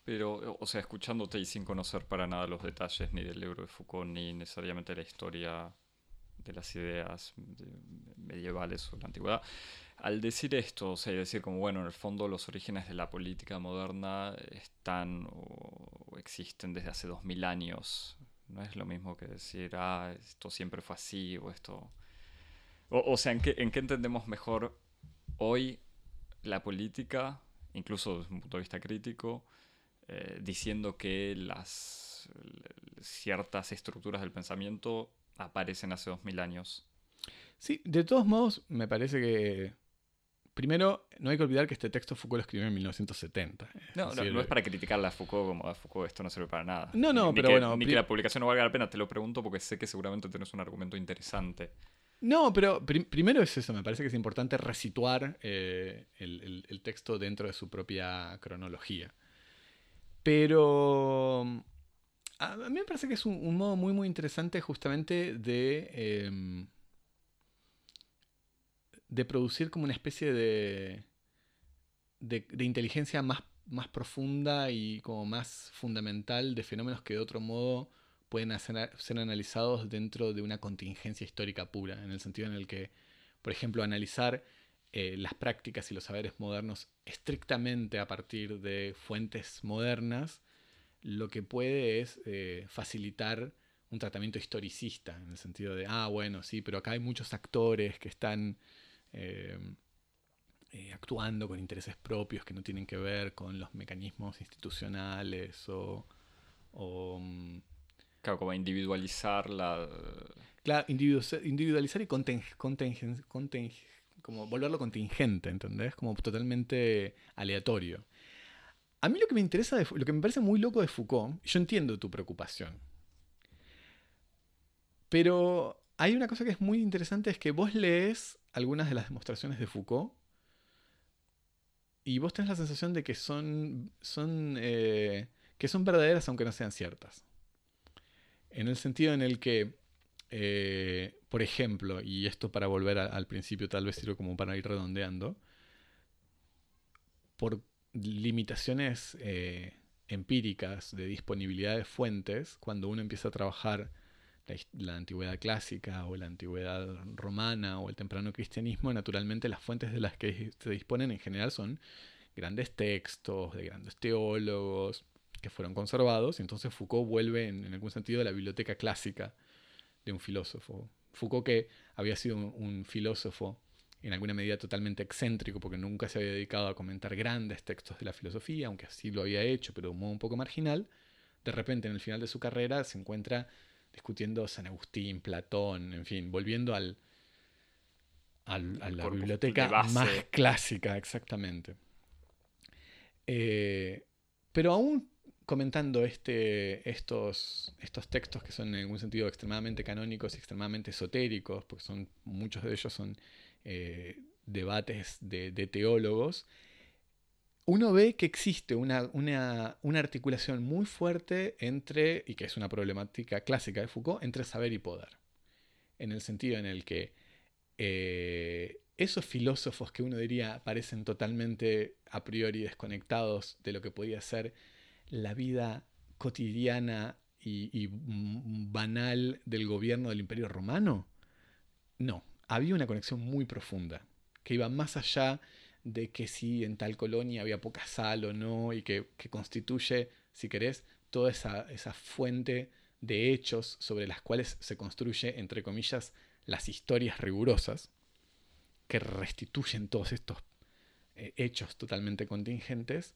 Speaker 1: Pero, o sea, escuchándote y sin conocer para nada los detalles ni del libro de Foucault, ni necesariamente la historia de las ideas medievales o la antigüedad, al decir esto, o sea, decir como, bueno, en el fondo los orígenes de la política moderna están o existen desde hace dos mil años, no es lo mismo que decir, ah, esto siempre fue así o esto... O, sea, ¿en qué, ¿en qué entendemos mejor hoy la política, incluso desde un punto de vista crítico, eh, diciendo que las ciertas estructuras del pensamiento aparecen hace dos mil años?
Speaker 2: Sí, de todos modos, me parece que Primero, no hay que olvidar que este texto Foucault lo escribió en 1970.
Speaker 1: No, no, es para criticarla a Foucault como a Foucault esto no sirve para nada.
Speaker 2: No, no, pero bueno.
Speaker 1: Ni que la publicación no valga la pena, te lo pregunto porque sé que seguramente tenés un argumento interesante.
Speaker 2: No, pero primero es eso, me parece que es importante resituar eh, el, texto dentro de su propia cronología. Pero a mí me parece que es un, modo muy, muy interesante justamente de... Em, de producir como una especie de, de, inteligencia más, más, profunda y como más fundamental de fenómenos que de otro modo pueden ser analizados dentro de una contingencia histórica pura, en el sentido en el que, por ejemplo, analizar eh, las prácticas y los saberes modernos estrictamente a partir de fuentes modernas, lo que puede es eh, facilitar un tratamiento historicista, en el sentido de, ah, bueno, sí, pero acá hay muchos actores que están eh, actuando con intereses propios que no tienen que ver con los mecanismos institucionales o... Mm,
Speaker 1: claro, como individualizar la...
Speaker 2: Claro, individualizar y como volverlo contingente, ¿entendés? Como totalmente aleatorio. A mí lo que me interesa, lo que me parece muy loco de Foucault, yo entiendo tu preocupación, pero hay una cosa que es muy interesante, es que vos lees algunas de las demostraciones de Foucault y vos tenés la sensación de que son, son, eh, que son verdaderas aunque no sean ciertas. En el sentido en el que, eh, por ejemplo, y esto para volver al principio tal vez sirve como para ir redondeando, por limitaciones eh, empíricas de disponibilidad de fuentes, cuando uno empieza a trabajar la, antigüedad clásica o la antigüedad romana o el temprano cristianismo, naturalmente las fuentes de las que se disponen en general son grandes textos de grandes teólogos que fueron conservados, y entonces Foucault vuelve en, algún sentido a la biblioteca clásica de un filósofo. Foucault que había sido un, filósofo en alguna medida totalmente excéntrico, porque nunca se había dedicado a comentar grandes textos de la filosofía, aunque así lo había hecho, pero de un modo un poco marginal, de repente en el final de su carrera se encuentra discutiendo San Agustín, Platón, en fin, volviendo al, al a la biblioteca más clásica, exactamente. Eh, pero aún comentando este, estos, estos textos que son en algún sentido extremadamente canónicos y extremadamente esotéricos, porque son, muchos de ellos son eh, debates de, teólogos, uno ve que existe una, articulación muy fuerte entre, y que es una problemática clásica de Foucault, entre saber y poder. En el sentido en el que eh, esos filósofos que uno diría parecen totalmente a priori desconectados de lo que podía ser la vida cotidiana y, banal del gobierno del Imperio Romano? No, había una conexión muy profunda, que iba más allá de que si en tal colonia había poca sal o no, y que, constituye, si querés, toda esa, esa, fuente de hechos sobre las cuales se construye, entre comillas, las historias rigurosas, que restituyen todos estos eh, hechos totalmente contingentes,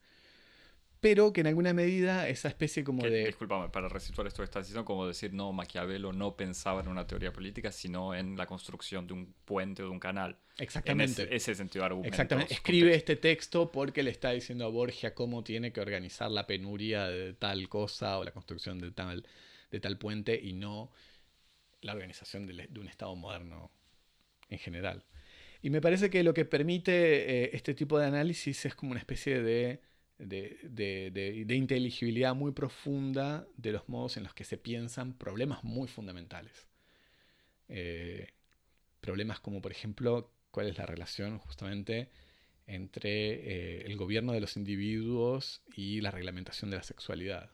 Speaker 2: pero que en alguna medida esa especie como de...
Speaker 1: Disculpame, para resituar esto que estás diciendo, como decir, no, Maquiavelo no pensaba en una teoría política, sino en la construcción de un puente o de un canal.
Speaker 2: Exactamente.
Speaker 1: En ese, sentido de argumento.
Speaker 2: Exactamente. Escribe este texto porque le está diciendo a Borgia cómo tiene que organizar la penuria de tal cosa o la construcción de tal, de tal puente y no la organización de, un Estado moderno en general. Y me parece que lo que permite eh, este tipo de análisis es como una especie de de, inteligibilidad muy profunda de los modos en los que se piensan problemas muy fundamentales. Eh, problemas como, por ejemplo, cuál es la relación justamente entre eh, el gobierno de los individuos y la reglamentación de la sexualidad,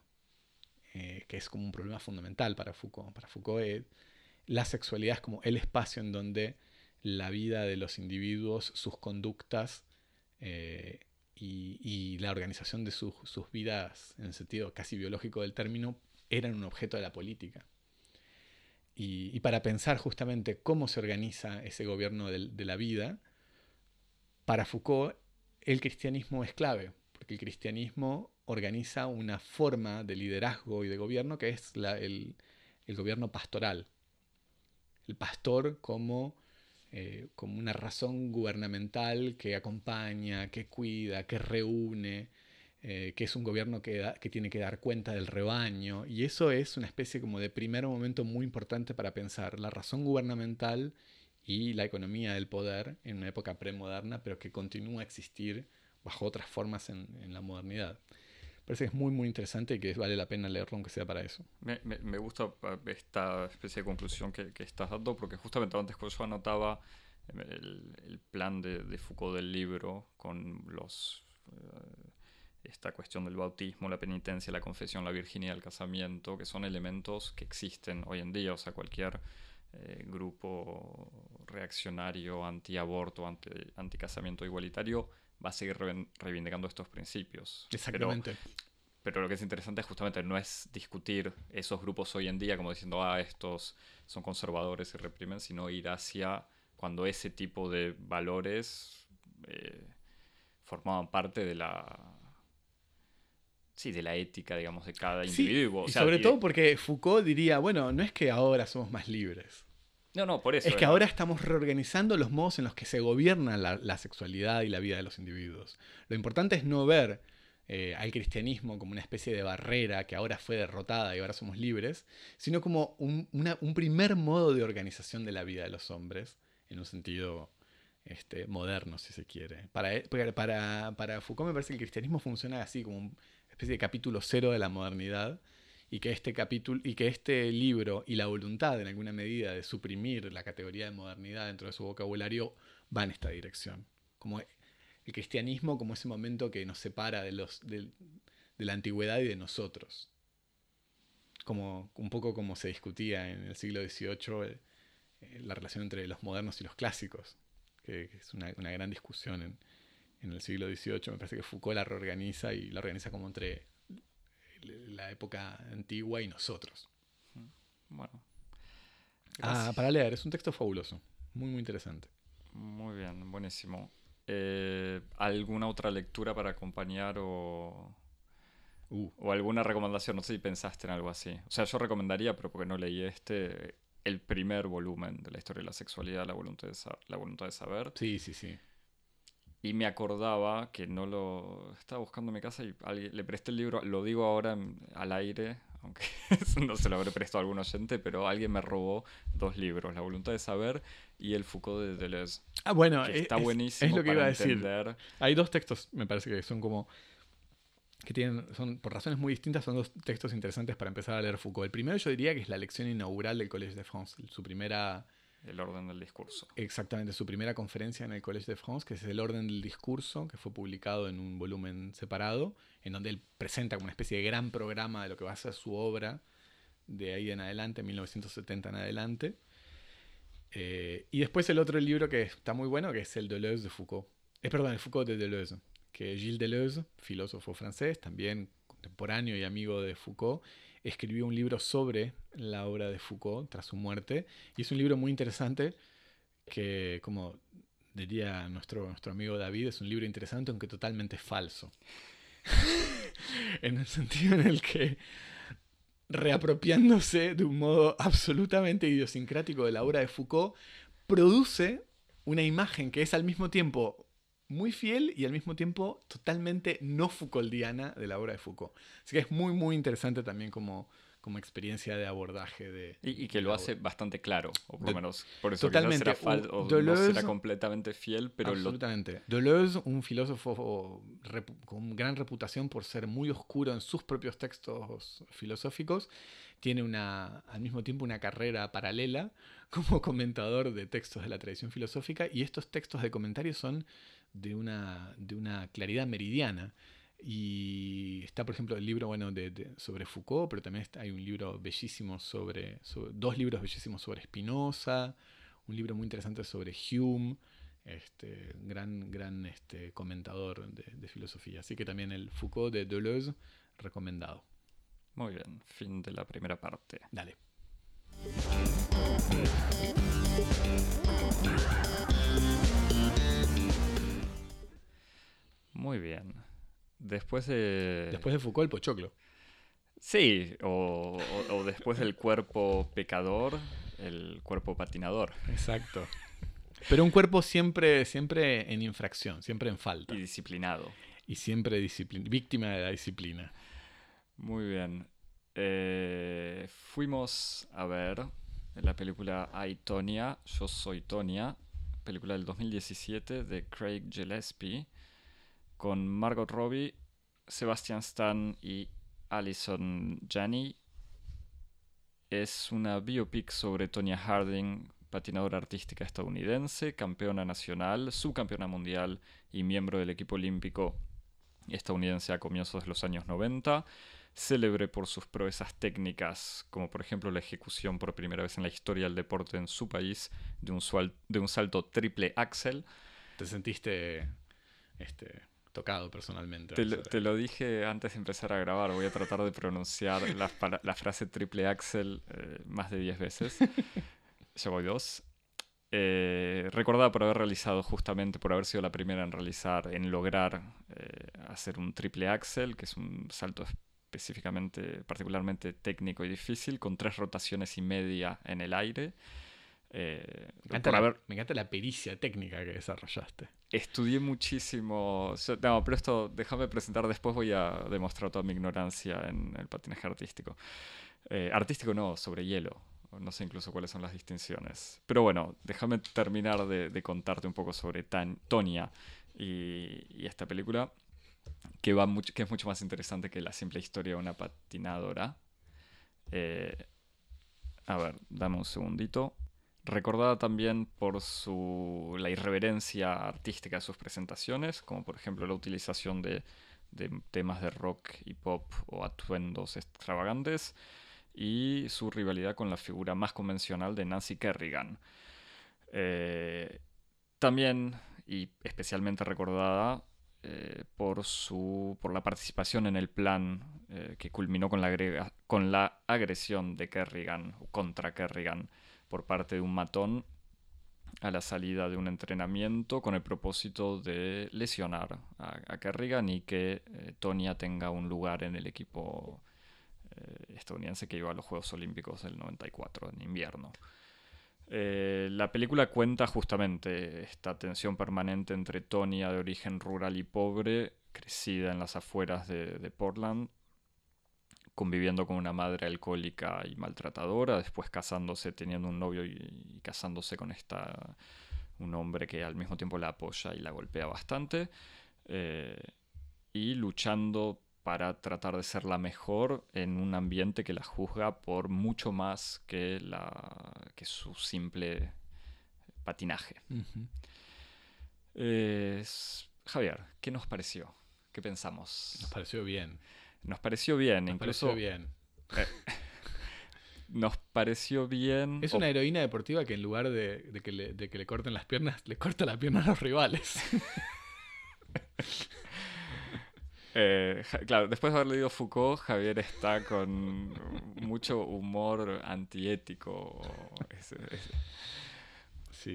Speaker 2: eh, que es como un problema fundamental para Foucault. Para Foucault, la sexualidad es como el espacio en donde la vida de los individuos, sus conductas, y, la organización de sus, vidas, en el sentido casi biológico del término, eran un objeto de la política. Y, para pensar justamente cómo se organiza ese gobierno de, la vida, para Foucault el cristianismo es clave, porque el cristianismo organiza una forma de liderazgo y de gobierno que es el gobierno pastoral. El pastor como eh, como una razón gubernamental que acompaña, que cuida, que reúne, eh, que es un gobierno que, que, tiene que dar cuenta del rebaño. Y eso es una especie como de primer momento muy importante para pensar la razón gubernamental y la economía del poder en una época premoderna, pero que continúa a existir bajo otras formas en, en la modernidad parece que es muy, muy interesante y que vale la pena leerlo, aunque sea para eso.
Speaker 1: Me, me, gusta eh, esta especie de conclusión que, que, estás dando, porque justamente antes yo anotaba eh, el, el plan de, de, Foucault del libro con los. Eh, esta cuestión del bautismo, la penitencia, la confesión, la virginidad, el casamiento, que son elementos que existen hoy en día. O sea, cualquier grupo reaccionario, anti-aborto, anti, anti-casamiento igualitario va a seguir reivindicando estos principios.
Speaker 2: Exactamente.
Speaker 1: Pero, lo que es interesante justamente no es discutir esos grupos hoy en día como diciendo, ah, estos son conservadores y reprimen, sino ir hacia cuando ese tipo de valores eh, formaban parte de la sí, de la ética, digamos, de cada individuo.
Speaker 2: y sobre todo porque Foucault diría, bueno, no es que ahora somos más libres.
Speaker 1: No, no, por eso.
Speaker 2: Es que ahora estamos reorganizando los modos en los que se gobierna la, sexualidad y la vida de los individuos. Lo importante es no ver eh, al cristianismo como una especie de barrera que ahora fue derrotada y ahora somos libres, sino como un, primer modo de organización de la vida de los hombres, en un sentido este, moderno, si se quiere. Para, para, para Foucault me parece que el cristianismo funciona así, como una especie de capítulo cero de la modernidad y que este capítulo y que este libro y la voluntad en alguna medida de suprimir la categoría de modernidad dentro de su vocabulario va en esta dirección. Como el cristianismo como ese momento que nos separa de los de, la antigüedad y de nosotros. Como un poco como se discutía en el siglo XVIII eh, eh, la relación entre los modernos y los clásicos, que, es una, gran discusión en, en el siglo XVIII. Me parece que Foucault la reorganiza y la organiza como entre la época antigua y nosotros.
Speaker 1: Bueno.
Speaker 2: Ah, para leer, es un texto fabuloso, muy muy interesante.
Speaker 1: Muy bien, buenísimo. Eh, ¿Alguna otra lectura para acompañar o,
Speaker 2: Uh,
Speaker 1: o alguna recomendación? No sé si pensaste en algo así. O sea, yo recomendaría, pero porque no leí este, el primer volumen de la historia de la sexualidad, la voluntad de, la voluntad de saber.
Speaker 2: sí, sí, sí.
Speaker 1: Y me acordaba que no lo estaba buscando en mi casa y alguien- le presté el libro, lo digo ahora al aire, aunque no se lo habré prestado a algún oyente, pero alguien me robó dos libros, La voluntad de saber y El Foucault de Deleuze,
Speaker 2: Ah, bueno,
Speaker 1: que
Speaker 2: es,
Speaker 1: está
Speaker 2: es-
Speaker 1: buenísimo
Speaker 2: es lo que
Speaker 1: para
Speaker 2: iba a decir.
Speaker 1: entender.
Speaker 2: Hay dos textos, me parece que son como. que tienen. son por razones muy distintas, son dos textos interesantes para empezar a leer Foucault. El primero yo diría que es la lección inaugural del Collège de France, su primera.
Speaker 1: El orden del discurso.
Speaker 2: Exactamente, su primera conferencia en el Collège de France, que es el orden del discurso, que fue publicado en un volumen separado, en donde él presenta como una especie de gran programa de lo que va a ser su obra de ahí en adelante, 1970 en adelante. Eh, y después el otro libro que está muy bueno, que es el Deleuze de Foucault. Es perdón, el Foucault de Deleuze, que Gilles Deleuze, filósofo francés, también contemporáneo y amigo de Foucault, escribió un libro sobre la obra de Foucault tras su muerte. Y es un libro muy interesante que, como diría nuestro, nuestro amigo David, es un libro interesante aunque totalmente falso. en el sentido en el que reapropiándose de un modo absolutamente idiosincrático de la obra de Foucault, produce una imagen que es al mismo tiempo muy fiel y al mismo tiempo totalmente no Foucauldiana de la obra de Foucault. Así que es muy, muy interesante también como, como experiencia de abordaje de...
Speaker 1: Y, y que lo hace
Speaker 2: obra.
Speaker 1: bastante claro, o por lo menos por eso
Speaker 2: totalmente.
Speaker 1: será o no será completamente fiel, pero lo,
Speaker 2: Absolutamente. Deleuze, un filósofo con gran reputación por ser muy oscuro en sus propios textos filosóficos, tiene una, al mismo tiempo una carrera paralela como comentador de textos de la tradición filosófica y estos textos de comentarios son de una, de una claridad meridiana. Y está, por ejemplo, el libro bueno, de, de- sobre Foucault, pero también está- hay un libro bellísimo sobre, sobre- dos libros bellísimos sobre Spinoza, un libro muy interesante sobre Hume, este, gran, gran este, comentador de, de filosofía. Así que también el Foucault de Deleuze, recomendado.
Speaker 1: Muy bien, fin de la primera parte.
Speaker 2: Dale.
Speaker 1: Muy bien. Después de...
Speaker 2: Después de Foucault, el Pochoclo.
Speaker 1: Sí, o, o- o después del cuerpo pecador, el cuerpo patinador
Speaker 2: Exacto. Pero un cuerpo siempre, siempre en infracción, siempre en falta.
Speaker 1: y disciplinado.
Speaker 2: Y siempre disciplin- víctima de la disciplina.
Speaker 1: Muy bien. Eh, fuimos a ver la película I, Tonya, Yo Soy Tonya, película del 2017 de Craig Gillespie, con Margot Robbie, Sebastian Stan y Alison Janney. Es una biopic sobre Tonya Harding, patinadora artística estadounidense, campeona nacional, subcampeona mundial y miembro del equipo olímpico estadounidense a comienzos de los años 90, célebre por sus proezas técnicas, como por ejemplo la ejecución por primera vez en la historia del deporte en su país de un, de un salto triple axel.
Speaker 2: ¿Te sentiste este, tocado personalmente?
Speaker 1: Te, lo- te lo dije antes de empezar a grabar, voy a tratar de pronunciar la, la frase triple axel eh, más de 10 veces. Ya voy dos. Eh, recordada por haber realizado justamente, por haber sido la primera en realizar, en lograr eh, hacer un triple axel, que es un salto específicamente, particularmente técnico y difícil, con tres rotaciones y media en el aire. Eh,
Speaker 2: me, encanta la,
Speaker 1: haber,
Speaker 2: me encanta la pericia técnica que desarrollaste.
Speaker 1: estudié muchísimo. yo- no, pero esto déjame presentar después, voy a demostrar toda mi ignorancia en el patinaje artístico. Eh, artístico no, sobre hielo. No sé incluso cuáles son las distinciones. Pero bueno, déjame terminar de, de contarte un poco sobre Tan- Tonya y, y esta película, que, va mucho, que es mucho más interesante que la simple historia de una patinadora. Eh, a ver, dame un segundito. Recordada también por su, la irreverencia artística de sus presentaciones, como por ejemplo la utilización de, temas de rock y pop o atuendos extravagantes, y su rivalidad con la figura más convencional de Nancy Kerrigan. Eh, también, y especialmente recordada, eh, por, su, por la participación en el plan eh, que culminó con la, con la agresión de Kerrigan, contra Kerrigan, por parte de un matón a la salida de un entrenamiento con el propósito de lesionar a, Kerrigan y que eh, Tonya tenga un lugar en el equipo eh, estadounidense que iba a los Juegos Olímpicos del 94 en invierno. Eh, la película cuenta justamente esta tensión permanente entre Tonya de origen rural y pobre, crecida en las afueras de Portland, conviviendo con una madre alcohólica y maltratadora, después casándose, teniendo un novio y, casándose con esta un hombre que al mismo tiempo la apoya y la golpea bastante, eh, y luchando para tratar de ser la mejor en un ambiente que la juzga por mucho más que, la, que su simple patinaje. Javier, ¿qué nos pareció? ¿Qué pensamos?
Speaker 2: Nos pareció bien.
Speaker 1: Nos pareció bien,
Speaker 2: nos
Speaker 1: incluso.
Speaker 2: Pareció bien.
Speaker 1: Eh, nos pareció bien.
Speaker 2: Es una heroína deportiva que en lugar de, que le, corten las piernas, le corta la pierna a los rivales.
Speaker 1: Eh, claro, después de haber leído Foucault, Javier está con mucho humor antiético.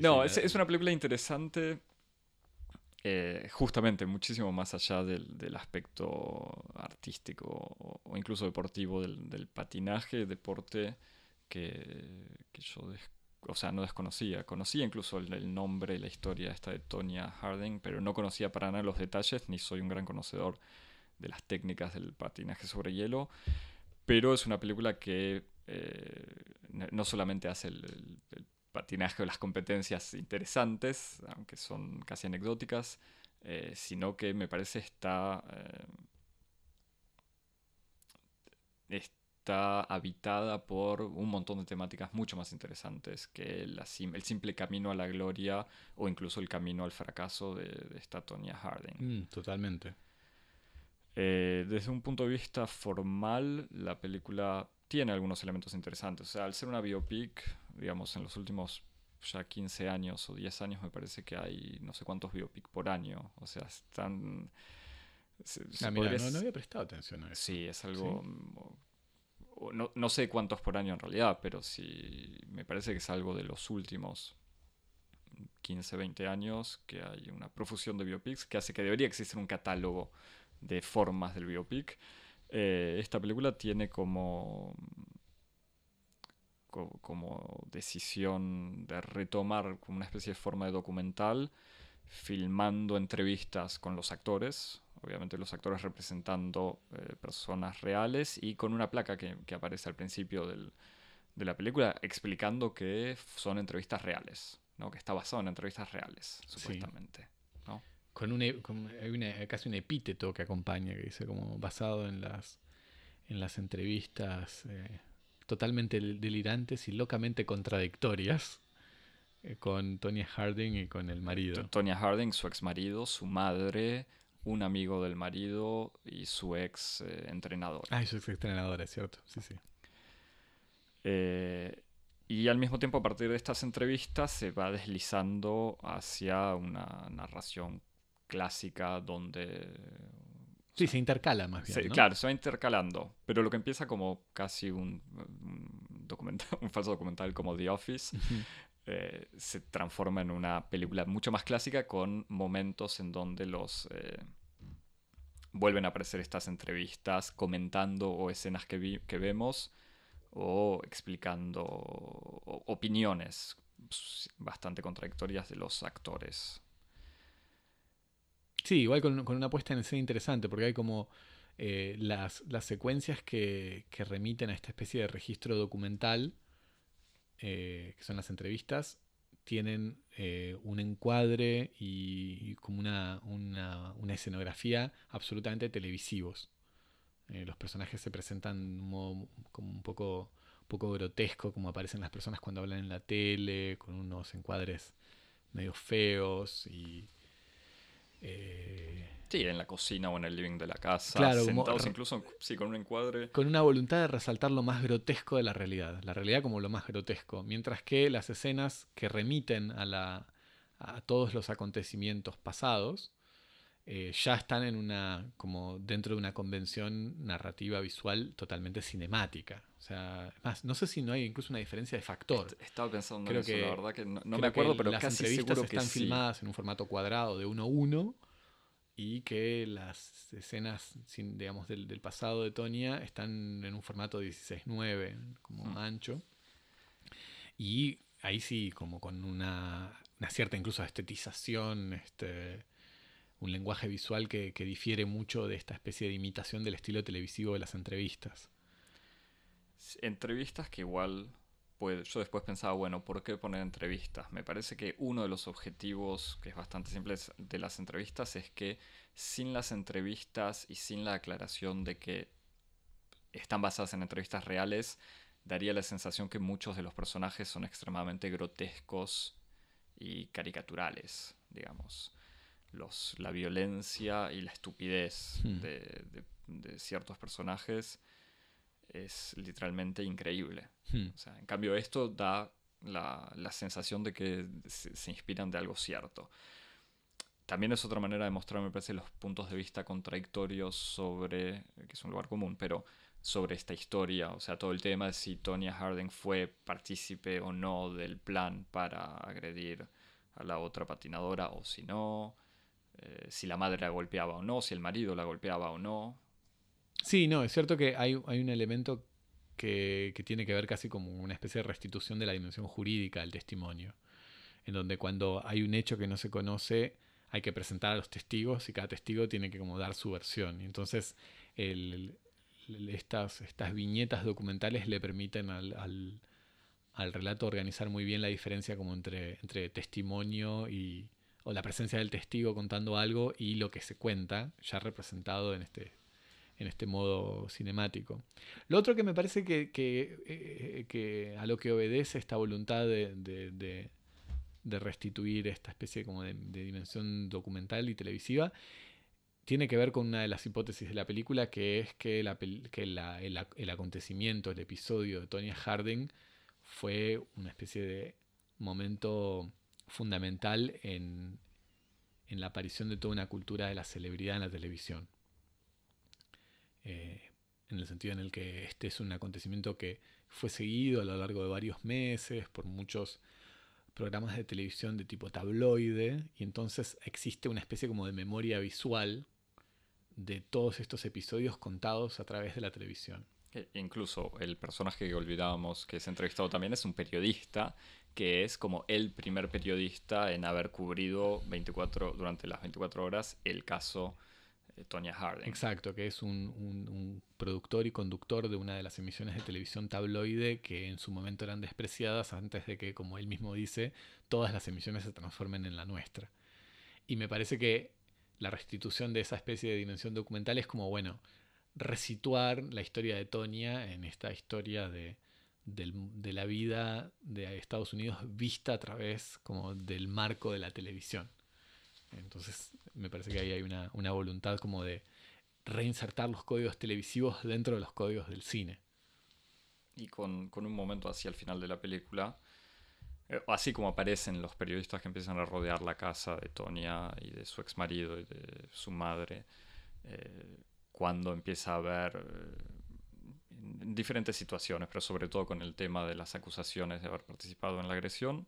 Speaker 1: no, es, una película interesante eh, justamente muchísimo más allá del, aspecto artístico o, incluso deportivo del, patinaje, deporte que, yo o sea, no desconocía. Conocía incluso el, nombre y la historia esta de Tonya Harding, pero no conocía para nada los detalles, ni soy un gran conocedor de las técnicas del patinaje sobre hielo. Pero es una película que eh, no solamente hace el patinaje o las competencias interesantes, aunque son casi anecdóticas, eh, sino que me parece está, eh, está habitada por un montón de temáticas mucho más interesantes que el simple camino a la gloria o incluso el camino al fracaso de, esta Tonya Harding.
Speaker 2: Mm, totalmente.
Speaker 1: Eh, desde un punto de vista formal, la película tiene algunos elementos interesantes. O sea, al ser una biopic, digamos, en los últimos ya 15 años o 10 años me parece que hay no sé cuántos biopic por año. O sea, están...
Speaker 2: Ah, no, había prestado atención a eso.
Speaker 1: Sí, es algo... No, no, sé cuántos por año en realidad, pero sí me parece que es algo de los últimos 15, 20 años que hay una profusión de biopics que hace que debería existir un catálogo de formas del biopic. Eh, esta película tiene como, como decisión de retomar como una especie de forma de documental, filmando entrevistas con los actores, obviamente los actores representando eh, personas reales y con una placa que, aparece al principio de la película explicando que son entrevistas reales, ¿no? que está basado en entrevistas reales, supuestamente.
Speaker 2: Con, un, e, hay casi un epíteto que acompaña, que dice como basado en las, en las entrevistas eh, totalmente delirantes y locamente contradictorias eh, con Tonya Harding y con el marido.
Speaker 1: Tonya Harding, su ex marido, su madre, un amigo del marido y su ex eh, entrenador.
Speaker 2: Ah, su ex entrenador, es cierto, sí, sí.
Speaker 1: y al mismo tiempo, a partir de estas entrevistas, se va deslizando hacia una narración clásica donde...
Speaker 2: Sí, se intercala más bien.
Speaker 1: Claro, se va intercalando. Pero lo que empieza como casi un, documental, un falso documental como The Office, eh, se transforma en una película mucho más clásica con momentos en donde los... Eh, vuelven a aparecer estas entrevistas comentando o escenas que, que vemos o explicando opiniones bastante contradictorias de los actores.
Speaker 2: Sí, igual con, una puesta en escena interesante, porque hay como eh, las, secuencias que, remiten a esta especie de registro documental, eh, que son las entrevistas, tienen eh, un encuadre y, como una, escenografía absolutamente televisivos. los personajes se presentan como un poco, poco grotesco, como aparecen las personas cuando hablan en la tele, con unos encuadres medio feos y
Speaker 1: eh, sí, en la cocina o en el living de la casa, sentados incluso sí, con un encuadre.
Speaker 2: Con una voluntad de resaltar lo más grotesco de la realidad, la realidad como lo más grotesco, mientras que las escenas que remiten a, la, a todos los acontecimientos pasados eh, ya están en una, como dentro de una convención narrativa visual totalmente cinemática. O sea, más, no sé si no hay incluso una diferencia de factor.
Speaker 1: Estaba pensando en eso, la verdad que no, me acuerdo, pero
Speaker 2: las
Speaker 1: casi
Speaker 2: entrevistas
Speaker 1: seguro que
Speaker 2: están
Speaker 1: sí.
Speaker 2: filmadas en un formato cuadrado de 1 a 1 y que las escenas, digamos, del, del pasado de Tonia están en un formato 16-9, como
Speaker 1: Mm.
Speaker 2: ancho. Y ahí sí, como con una, una cierta incluso estetización, este, un lenguaje visual que, difiere mucho de esta especie de imitación del estilo televisivo de las entrevistas.
Speaker 1: Entrevistas que igual, pues yo después pensaba, bueno, ¿por qué poner entrevistas? Me parece que uno de los objetivos, que es bastante simple, de las entrevistas es que sin las entrevistas y sin la aclaración de que están basadas en entrevistas reales, daría la sensación que muchos de los personajes son extremadamente grotescos y caricaturales, digamos. Los, la violencia y la estupidez
Speaker 2: Hmm.
Speaker 1: de, de- de ciertos personajes es literalmente increíble.
Speaker 2: Hmm.
Speaker 1: O sea, en cambio esto da la, la sensación de que se, se inspiran de algo cierto. También es otra manera de mostrar, me parece, los puntos de vista contradictorios sobre, que es un lugar común, pero sobre esta historia, o sea, todo el tema de si Tonya Harding fue partícipe o no del plan para agredir a la otra patinadora o si no, eh, si la madre la golpeaba o no, si el marido la golpeaba o no.
Speaker 2: Sí, no, es cierto que hay, hay un elemento que, que tiene que ver casi como una especie de restitución de la dimensión jurídica del testimonio, en donde cuando hay un hecho que no se conoce, hay que presentar a los testigos y cada testigo tiene que como dar su versión. Y entonces el- estas, estas viñetas documentales le permiten al, al- al relato organizar muy bien la diferencia como entre, entre testimonio y o la presencia del testigo contando algo y lo que se cuenta ya representado en este en este modo cinemático. Lo otro que me parece que, que, eh, a lo que obedece esta voluntad de, de- de- restituir esta especie como de, dimensión documental y televisiva tiene que ver con una de las hipótesis de la película, que es que, la, que la- el, el acontecimiento, el episodio de Tonya Harding fue una especie de momento fundamental en, en la aparición de toda una cultura de la celebridad en la televisión. Eh, en el sentido en el que este es un acontecimiento que fue seguido a lo largo de varios meses por muchos programas de televisión de tipo tabloide y entonces existe una especie como de memoria visual de todos estos episodios contados a través de la televisión.
Speaker 1: Incluso el personaje que olvidábamos que es entrevistado también es un periodista que es como el primer periodista en haber cubrido 24, durante las 24 horas el caso eh, Tonya Harding.
Speaker 2: Exacto, que es un- un productor y conductor de una de las emisiones de televisión tabloide que en su momento eran despreciadas antes de que, como él mismo dice, todas las emisiones se transformen en la nuestra. Y me parece que la restitución de esa especie de dimensión documental es como, bueno, resituar la historia de Tonya en esta historia de, de la vida de Estados Unidos vista a través como del marco de la televisión. Entonces me parece que ahí hay una, una voluntad como de reinsertar los códigos televisivos dentro de los códigos del cine.
Speaker 1: Y con, con un momento hacia el final de la película, eh, así como aparecen los periodistas que empiezan a rodear la casa de Tonya y de su ex marido y de su madre, eh, cuando empieza a ver eh, en diferentes situaciones, pero sobre todo con el tema de las acusaciones de haber participado en la agresión,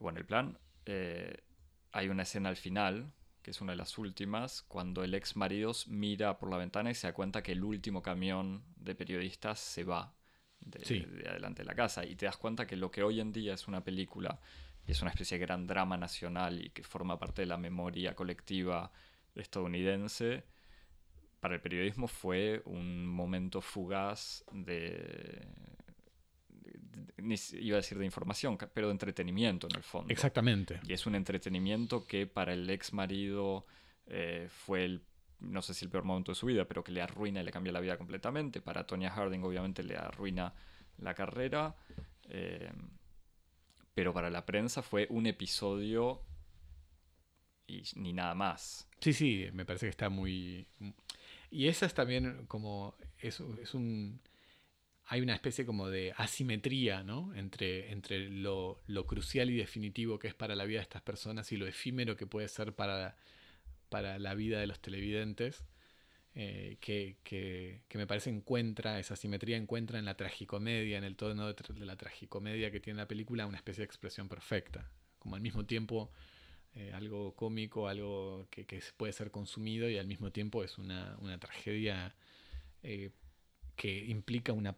Speaker 1: bueno, el plan, eh, hay una escena al final, que es una de las últimas, cuando el ex marido mira por la ventana y se da cuenta que el último camión de periodistas se va de,
Speaker 2: Sí.
Speaker 1: de adelante de la casa. Y te das cuenta que lo que hoy en día es una película y es una especie de gran drama nacional y que forma parte de la memoria colectiva estadounidense, para el periodismo fue un momento fugaz de, iba a decir de información, pero de entretenimiento en el fondo.
Speaker 2: Exactamente.
Speaker 1: Y es un entretenimiento que para el ex marido eh, fue el, no sé si el peor momento de su vida, pero que le arruina y le cambia la vida completamente. Para Tonya Harding obviamente le arruina la carrera. eh, pero para la prensa fue un episodio y ni nada más.
Speaker 2: Sí, sí, me parece que está muy... Y esa es también como... Es, es un... Hay una especie como de asimetría, ¿no? Entre, entre lo, lo crucial y definitivo que es para la vida de estas personas y lo efímero que puede ser para, para la vida de los televidentes, eh, que, que, que, me parece encuentra, esa simetría encuentra en la tragicomedia, en el tono de, de, la tragicomedia que tiene la película, una especie de expresión perfecta. Como al mismo tiempo eh, algo cómico, algo que, que, puede ser consumido y al mismo tiempo es una, una tragedia eh, que implica una,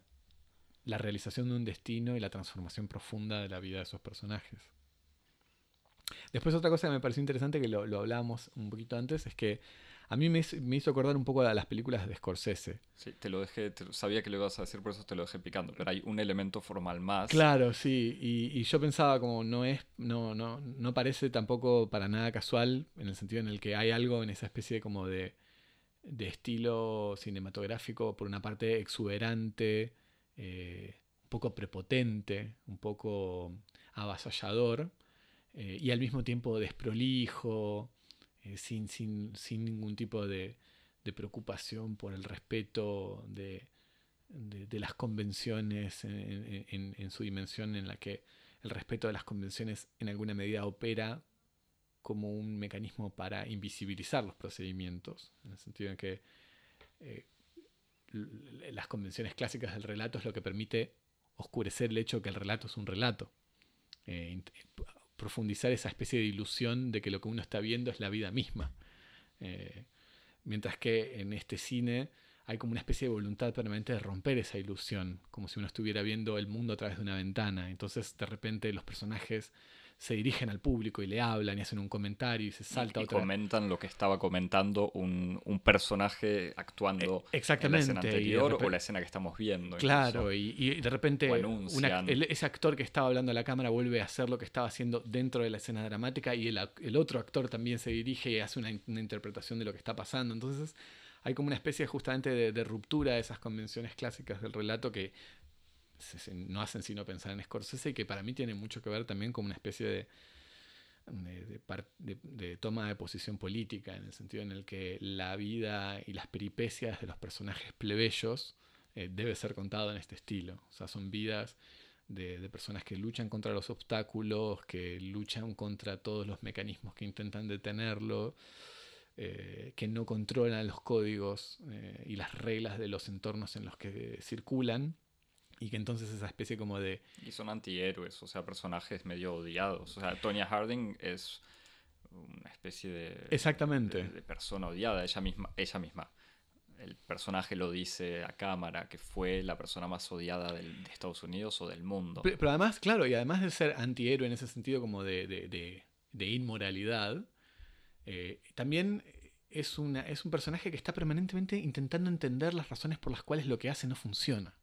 Speaker 2: la realización de un destino y la transformación profunda de la vida de esos personajes. Después otra cosa que me pareció interesante, que lo, lo hablábamos un poquito antes, es que a mí me, me, hizo acordar un poco a las películas de Scorsese.
Speaker 1: Sí, te lo dejé, te, sabía que lo ibas a decir, por eso te lo dejé picando, pero hay un elemento formal más.
Speaker 2: Claro, sí, y, y, yo pensaba como no es, no, no, no parece tampoco para nada casual, en el sentido en el que hay algo en esa especie como de, de estilo cinematográfico, por una parte exuberante, eh, un poco prepotente, un poco avasallador, eh, y al mismo tiempo desprolijo, eh, sin, sin, sin, ningún tipo de, preocupación por el respeto de, las convenciones en, en, en, su dimensión en la que el respeto de las convenciones en alguna medida opera como un mecanismo para invisibilizar los procedimientos, en el sentido en que eh, las convenciones clásicas del relato es lo que permite oscurecer el hecho de que el relato es un relato. Eh, profundizar esa especie de ilusión de que lo que uno está viendo es la vida misma. Eh, mientras que en este cine hay como una especie de voluntad permanente de romper esa ilusión, como si uno estuviera viendo el mundo a través de una ventana. Entonces de repente los personajes se dirigen al público y le hablan y hacen un comentario y se salta
Speaker 1: y,
Speaker 2: otra.
Speaker 1: comentan lo que estaba comentando un, un personaje actuando
Speaker 2: Exactamente.
Speaker 1: en la escena anterior repente, o la escena que estamos viendo.
Speaker 2: Claro, y, y, de repente una, el, ese actor que estaba hablando a la cámara vuelve a hacer lo que estaba haciendo dentro de la escena dramática y el, el otro actor también se dirige y hace una, una, interpretación de lo que está pasando. Entonces hay como una especie justamente de, de ruptura de esas convenciones clásicas del relato que no hacen sino pensar en Scorsese que para mí tiene mucho que ver también con una especie de, toma de posición política, en el sentido en el que la vida y las peripecias de los personajes plebeyos eh, debe ser contado en este estilo. O sea, son vidas de, personas que luchan contra los obstáculos, que luchan contra todos los mecanismos que intentan detenerlo. Eh, que no controlan los códigos eh, y las reglas de los entornos en los que circulan, y que entonces esa especie como de...
Speaker 1: Y son antihéroes, o sea, personajes medio odiados. O sea, Tonya Harding es una especie de...
Speaker 2: Exactamente.
Speaker 1: De, de persona odiada, ella misma, ella misma. El personaje lo dice a cámara, que fue la persona más odiada del, de Estados Unidos o del mundo.
Speaker 2: Pero, pero, además, claro, y además de ser antihéroe en ese sentido como de, de, de, de inmoralidad, eh, también es, una, es un personaje que está permanentemente intentando entender las razones por las cuales lo que hace no funciona.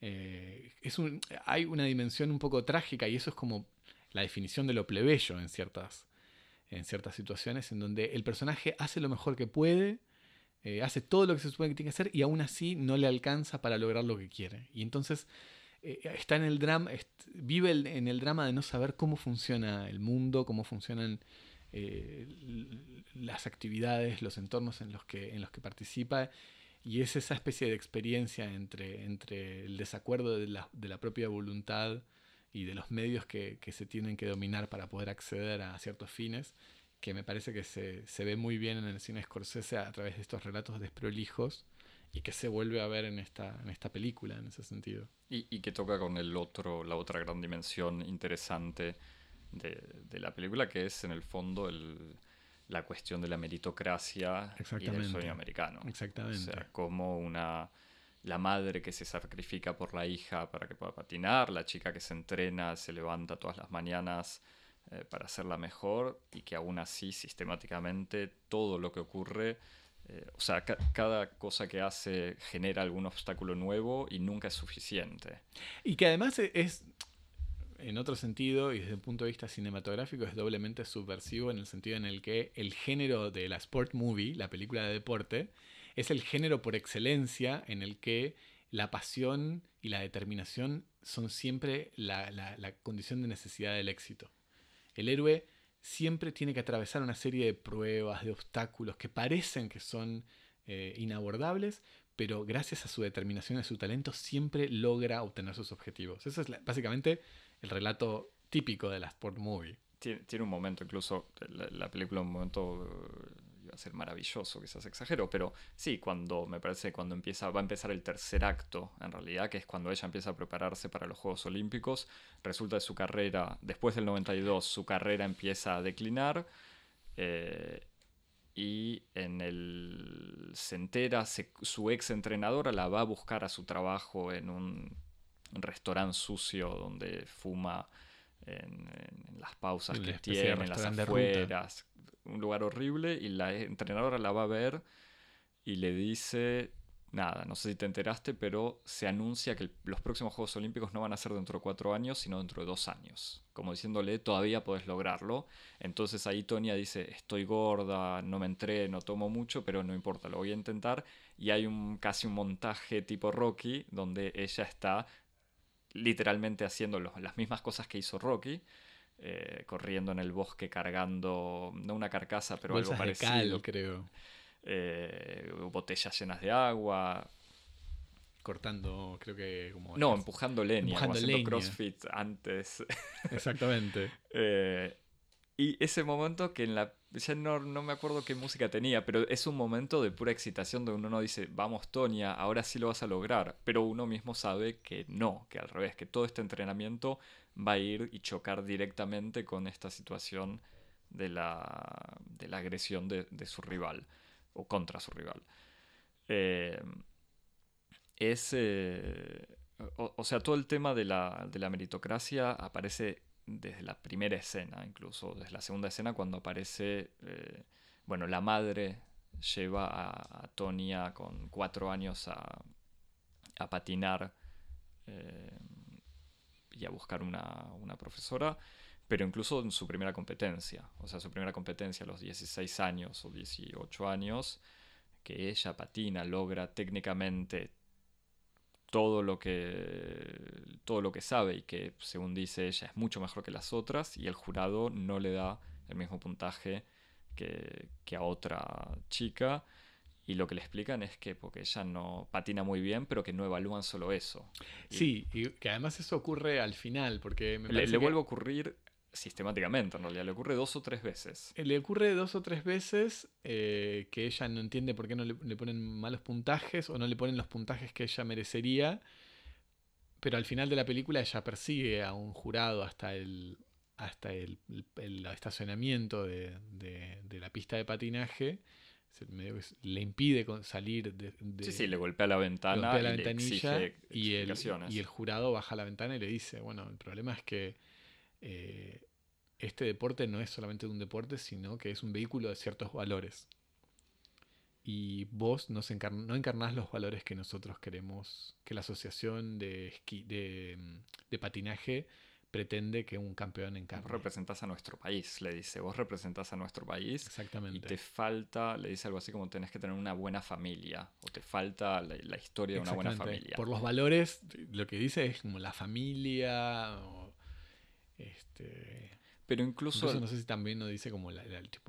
Speaker 2: Eh, es un, hay una dimensión un poco trágica y eso es como la definición de lo plebeyo en ciertas, en ciertas situaciones en donde el personaje hace lo mejor que puede, eh, hace todo lo que se supone que tiene que hacer y aún así no le alcanza para lograr lo que quiere. Y entonces eh, está en el drama, vive en el drama de no saber cómo funciona el mundo, cómo funcionan las actividades, los entornos en los que, en los que participa y es esa especie de experiencia entre, entre el desacuerdo de la, de la propia voluntad y de los medios que, que, se tienen que dominar para poder acceder a ciertos fines, que me parece que se, se ve muy bien en el cine Scorsese a través de estos relatos desprolijos y que se vuelve a ver en esta, en esta película en ese sentido.
Speaker 1: Y, y que toca con el otro, la otra gran dimensión interesante de, de la película, que es en el fondo el, la cuestión de la meritocracia y del sueño americano.
Speaker 2: Exactamente.
Speaker 1: O sea, como una la madre que se sacrifica por la hija para que pueda patinar, la chica que se entrena, se levanta todas las mañanas eh, para hacerla mejor y que aún así sistemáticamente todo lo que ocurre, eh, o sea, ca cada cosa que hace genera algún obstáculo nuevo y nunca es suficiente.
Speaker 2: Y que además es, en otro sentido, y desde un punto de vista cinematográfico, es doblemente subversivo en el sentido en el que el género de la sport movie, la película de deporte, es el género por excelencia en el que la pasión y la determinación son siempre la, la, condición de necesidad del éxito. El héroe siempre tiene que atravesar una serie de pruebas, de obstáculos que parecen que son eh, inabordables, pero gracias a su determinación y a su talento siempre logra obtener sus objetivos. Eso es básicamente el relato típico de la sport movie.
Speaker 1: Tiene, un momento, incluso la, la, película, un momento, ser maravilloso, quizás exagero, pero sí, cuando me parece cuando empieza, va a empezar el tercer acto, en realidad, que es cuando ella empieza a prepararse para los Juegos Olímpicos, resulta de su carrera, después del 92, su carrera empieza a declinar. Eh, y en el se entera, su ex entrenadora la va a buscar a su trabajo en un restaurante sucio donde fuma en, las pausas que tiene, en las afueras, un lugar horrible, y la entrenadora la va a ver y le dice, nada, no sé si te enteraste, pero se anuncia que los próximos Juegos Olímpicos no van a ser dentro de cuatro años, sino dentro de dos años. Como diciéndole, todavía podés lograrlo. Entonces ahí Tonia dice, estoy gorda, no me entreno, tomo mucho, pero no importa, lo voy a intentar. Y hay un, casi un montaje tipo Rocky, donde ella está literalmente haciendo las mismas cosas que hizo Rocky. Eh, corriendo en el bosque cargando, no una carcasa, pero algo parecido.
Speaker 2: creo.
Speaker 1: Eh, botellas llenas de agua.
Speaker 2: Cortando, creo que como...
Speaker 1: No, empujando leña, haciendo crossfit antes.
Speaker 2: Exactamente.
Speaker 1: Eh, y ese momento que en la... Ya no, no, me acuerdo qué música tenía, pero es un momento de pura excitación donde uno no dice, vamos Tonia, ahora sí lo vas a lograr, pero uno mismo sabe que no, que al revés, que todo este entrenamiento va a ir y chocar directamente con esta situación de la, de la agresión de, de su rival o contra su rival. Eh, es, eh, o, sea, todo el tema de la, de la, meritocracia aparece desde la primera escena, incluso desde la segunda escena cuando aparece, eh, bueno, la madre lleva a, Tonia con cuatro años a, a patinar y a buscar una, una profesora pero incluso en su primera competencia, o sea, su primera competencia a los 16 años o 18 años, que ella patina, logra técnicamente todo lo que todo lo que sabe y que según dice ella es mucho mejor que las otras y el jurado no le da el mismo puntaje que, que a otra chica y lo que le explican es que porque ella no patina muy bien, pero que no evalúan solo eso.
Speaker 2: sí, y que además eso ocurre al final, porque
Speaker 1: me le, le vuelve a ocurrir sistemáticamente, en realidad. Le ocurre dos o tres veces.
Speaker 2: Eh, le ocurre dos o tres veces eh, que ella no entiende por qué no le, ponen malos puntajes o no le ponen los puntajes que ella merecería. Pero al final de la película ella persigue a un jurado hasta el, hasta el, estacionamiento de, la pista de patinaje. le impide salir de,
Speaker 1: Sí, sí, le golpea la ventana.
Speaker 2: la ventanilla y, el, y el jurado baja la ventana y le dice, bueno, el problema es que eh, este deporte no es solamente un deporte, sino que es un vehículo de ciertos valores. Y vos no, no encarnás los valores que nosotros queremos, que la asociación de, de, patinaje pretende que un campeón encarne.
Speaker 1: Vos representás a nuestro país, le dice. Vos representás a nuestro país.
Speaker 2: Exactamente.
Speaker 1: Y te falta, le dice algo así como tenés que tener una buena familia. O te falta la, historia de una buena familia.
Speaker 2: Por los valores, lo que dice es como la familia. Este,
Speaker 1: pero incluso,
Speaker 2: no sé si también nos dice como la,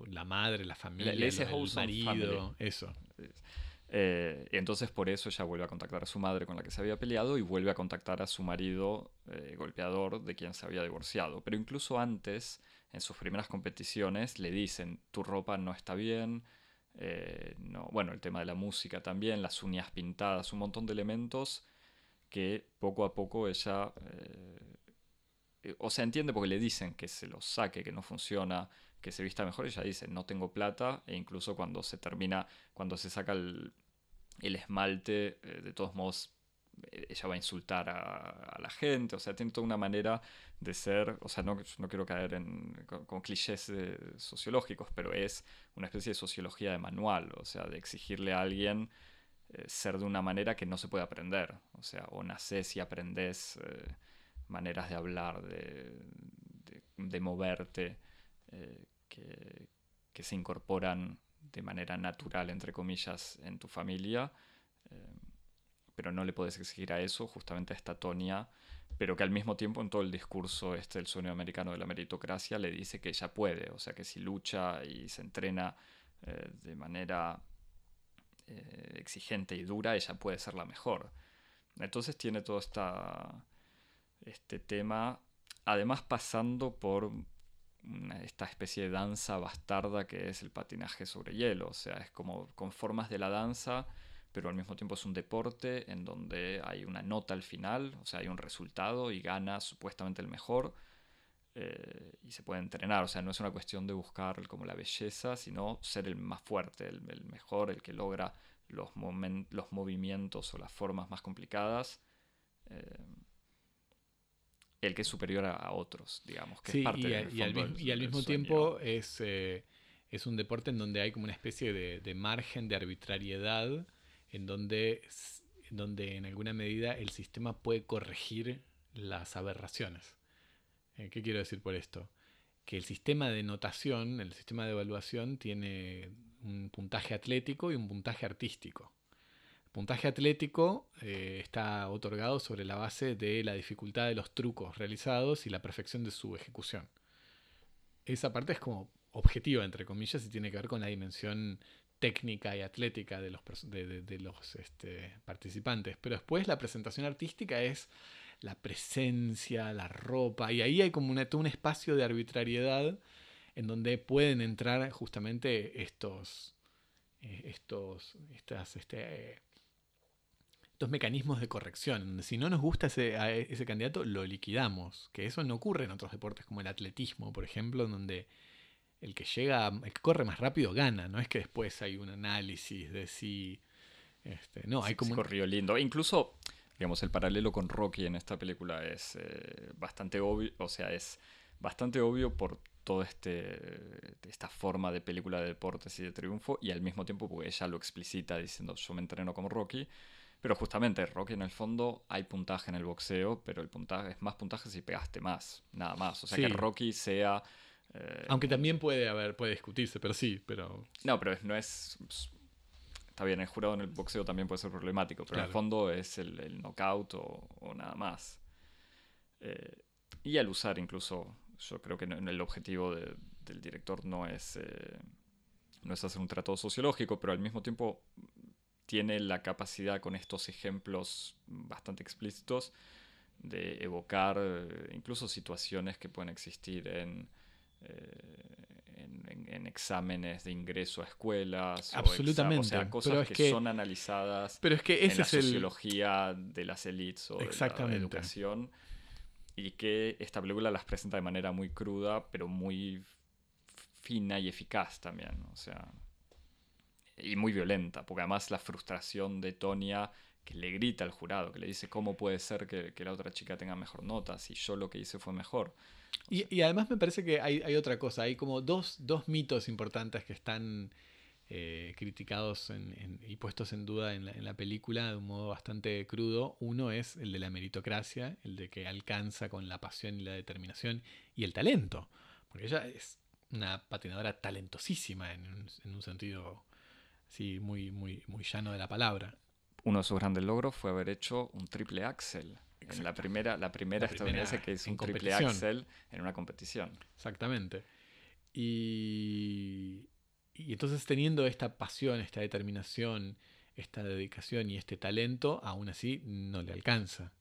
Speaker 2: la madre, la familia, el marido, eso.
Speaker 1: Eh, entonces por eso ella vuelve a contactar a su madre con la que se había peleado y vuelve a contactar a su marido eh, golpeador de quien se había divorciado. Pero incluso antes, en sus primeras competiciones, le dicen, tu ropa no está bien, eh, no, bueno, el tema de la música también, las uñas pintadas, un montón de elementos que poco a poco ella eh, o sea, entiende porque le dicen que se lo saque, que no funciona, que se vista mejor, ella dice, no tengo plata, e incluso cuando se termina, cuando se saca el, esmalte, eh, de todos modos, eh, ella va a insultar a, la gente, o sea, tiene toda una manera de ser, o sea, no, no quiero caer en, con, clichés sociológicos, pero es una especie de sociología de manual, o sea, de exigirle a alguien ser de una manera que no se puede aprender, o sea, o naces y aprendes maneras de hablar, de, moverte, eh, que, se incorporan de manera natural, entre comillas, en tu familia, eh, pero no le puedes exigir a eso, justamente a esta Tonia, pero que al mismo tiempo en todo el discurso este del sueño americano de la meritocracia le dice que ella puede, o sea que si lucha y se entrena eh, de manera exigente y dura, ella puede ser la mejor. Entonces tiene toda esta este tema, además pasando por esta especie de danza bastarda que es el patinaje sobre hielo. O sea, es como con formas de la danza, pero al mismo tiempo es un deporte en donde hay una nota al final, o sea, hay un resultado y gana supuestamente el mejor. Eh, y se puede entrenar, o sea, no es una cuestión de buscar como la belleza, sino ser el más fuerte, el, mejor, el que logra los, los movimientos o las formas más complicadas. Eh, el que es superior a, otros, digamos. Que
Speaker 2: sí, y, y, al, mismo tiempo es, eh, es un deporte en donde hay como una especie de, margen de arbitrariedad, en donde, donde en alguna medida el sistema puede corregir las aberraciones. Eh, ¿Qué quiero decir por esto? Que el sistema de notación, el sistema de evaluación, tiene un puntaje atlético y un puntaje artístico puntaje atlético eh, está otorgado sobre la base de la dificultad de los trucos realizados y la perfección de su ejecución. Esa parte es como objetiva, entre comillas, y tiene que ver con la dimensión técnica y atlética de los, este, participantes. Pero después la presentación artística es la presencia, la ropa, y ahí hay como un espacio de arbitrariedad en donde pueden entrar justamente estos, eh, estos, estas, este, mecanismos de corrección. Si no nos gusta ese, ese candidato, lo liquidamos. Que eso no ocurre en otros deportes como el atletismo, por ejemplo, donde el que llega, el que corre más rápido gana. No es que después hay un análisis de si. Este, no, hay como.
Speaker 1: corrió lindo. Incluso, digamos, el paralelo con Rocky en esta película es eh, bastante obvio. O sea, es bastante obvio por toda este, esta forma de película de deportes y de triunfo. Y al mismo tiempo, porque ella lo explicita diciendo: Yo me entreno como Rocky pero justamente, Rocky en el fondo hay puntaje en el boxeo, pero el puntaje es más puntaje si pegaste más, nada más. O sea que Rocky sea.
Speaker 2: Eh, Aunque también puede haber, puede discutirse, pero sí, pero.
Speaker 1: No, pero no es. Está bien, el jurado en el boxeo también puede ser problemático, pero en el fondo es el, knockout o, nada más. Eh, y al usar incluso, yo creo que el objetivo del director no es, eh, no es hacer un tratado sociológico, pero al mismo tiempo tiene la capacidad con estos ejemplos bastante explícitos de evocar eh, incluso situaciones que pueden existir en, eh, en, exámenes de ingreso a escuelas.
Speaker 2: Absolutamente. O,
Speaker 1: sea, cosas que, son analizadas
Speaker 2: pero es que
Speaker 1: en la sociología de las élites o de la educación. Y que esta película las presenta de manera muy cruda, pero muy fina y eficaz también. O sea, y muy violenta, porque además la frustración de Tonia que le grita al jurado, que le dice cómo puede ser que, la otra chica tenga mejor nota si yo lo que hice fue mejor.
Speaker 2: Y, además me parece que hay, otra cosa, hay como dos, mitos importantes que están eh, criticados y puestos en duda en la, en la, película de un modo bastante crudo. Uno es el de la meritocracia, el de que alcanza con la pasión y la determinación y el talento, porque ella es una patinadora talentosísima en en un sentido sí, muy, muy, muy llano de la palabra.
Speaker 1: Uno de sus grandes logros fue haber hecho un triple axel. En la primera, la primera estadounidense que hizo un triple axel en una competición.
Speaker 2: Exactamente. Y, y entonces teniendo esta pasión, esta determinación, esta dedicación y este talento, aún así no le alcanza.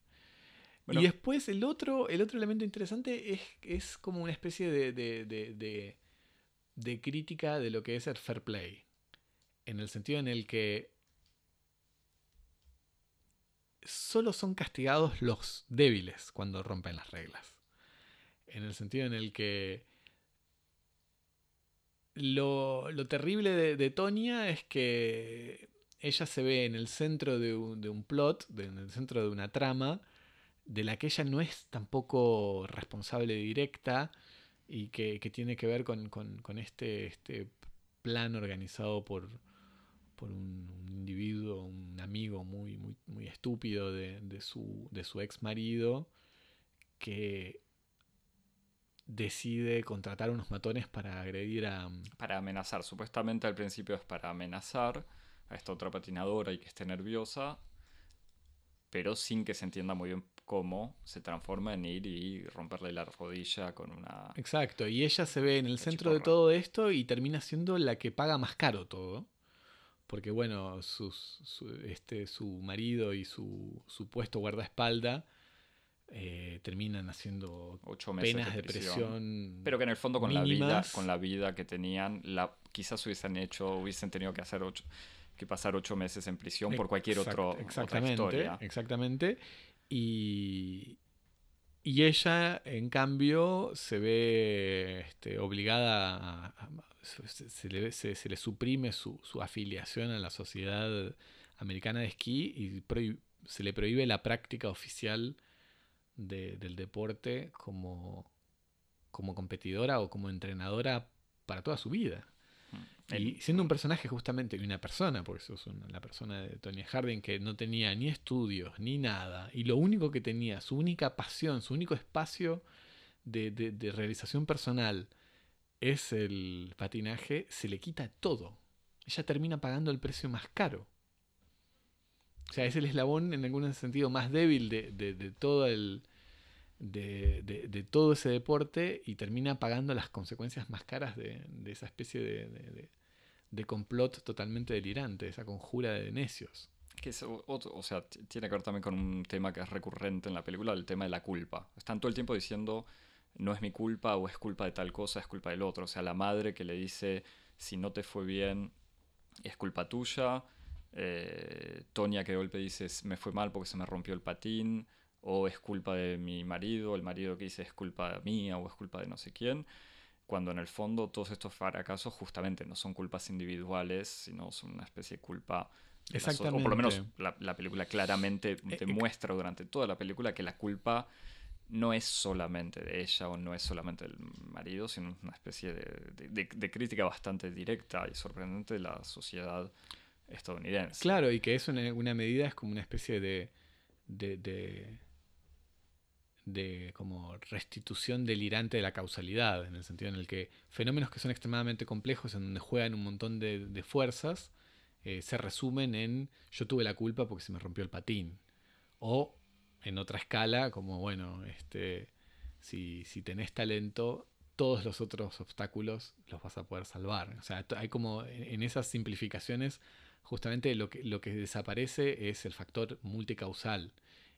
Speaker 2: y después el otro, el otro elemento interesante es, es como una especie de, de, de, de, crítica de lo que es el fair play en el sentido en el que solo son castigados los débiles cuando rompen las reglas. En el sentido en el que lo, terrible de, Tonia es que ella se ve en el centro de un, plot, en el centro de una trama, de la que ella no es tampoco responsable directa y que, tiene que ver con, este, este plan organizado por, por un, individuo, un amigo muy, muy, muy estúpido de, su, de su ex marido que decide contratar unos matones para agredir a...
Speaker 1: Para amenazar, supuestamente al principio es para amenazar a esta otra patinadora y que esté nerviosa, pero sin que se entienda muy bien cómo se transforma en ir y romperle la rodilla con una...
Speaker 2: Exacto, y ella se ve en el centro de todo esto y termina siendo la que paga más caro todo porque bueno, sus, su, este, su marido y su supuesto guardaespalda eh, terminan haciendo
Speaker 1: Ocho meses
Speaker 2: penas
Speaker 1: de prisión.
Speaker 2: presión.
Speaker 1: Pero que en el fondo con la vida, con la vida que tenían, la, quizás hubiesen hecho, hubiesen tenido que hacer ocho, que pasar ocho meses en prisión por cualquier
Speaker 2: Exact-
Speaker 1: otro, otra
Speaker 2: exactamente,
Speaker 1: historia.
Speaker 2: Exactamente. Y, y ella, en cambio, se ve este, obligada a. se, le, se- se le suprime su, su afiliación a la sociedad americana de esquí y prohib- se le prohíbe la práctica oficial de- del deporte como competidora o como entrenadora para toda su vida. Y
Speaker 1: En-
Speaker 2: siendo un personaje justamente, y una persona, porque eso es una- la persona de Tony Harding, que no tenía ni estudios, ni nada, y lo único que tenía, su única pasión, su único espacio de, de- de realización personal es el patinaje, se le quita todo. Ella termina pagando el precio más caro. O sea, es el eslabón en algún sentido más débil de, de- de todo el... De, de- de todo ese deporte y termina pagando las consecuencias más caras de, de esa especie de, de- complot totalmente delirante, esa conjura de necios.
Speaker 1: Que es otro- o sea, tiene que ver también con un tema que es recurrente en la película, el tema de la culpa. Están todo el tiempo diciendo, no es mi culpa o es culpa de tal cosa, es culpa del otro. O sea, la madre que le dice, si no te fue bien, es culpa tuya. Eh, Tonia que de golpe dice, me fue mal porque se me rompió el patín. O es culpa de mi marido, el marido que dice es culpa mía o es culpa de no sé quién. Cuando en el fondo todos estos fracasos justamente no son culpas individuales, sino son una especie de culpa so- O por lo menos
Speaker 2: Exactamente.
Speaker 1: la, la película claramente
Speaker 2: Eh,
Speaker 1: demuestra durante toda la película que la culpa no es solamente de ella o no es solamente del marido, sino una especie de, de- de- de crítica bastante directa y sorprendente de la sociedad estadounidense.
Speaker 2: Claro, y que eso en alguna medida es como una especie de. De, como restitución delirante de la causalidad, en el sentido en el que fenómenos que son extremadamente complejos, en donde juegan un montón de, fuerzas, eh, se resumen en yo tuve la culpa porque se me rompió el patín. O en otra escala, como bueno, este, si, si tenés talento, todos los otros obstáculos los vas a poder salvar. O sea, hay como en en esas simplificaciones, justamente lo que, lo que desaparece es el factor multicausal.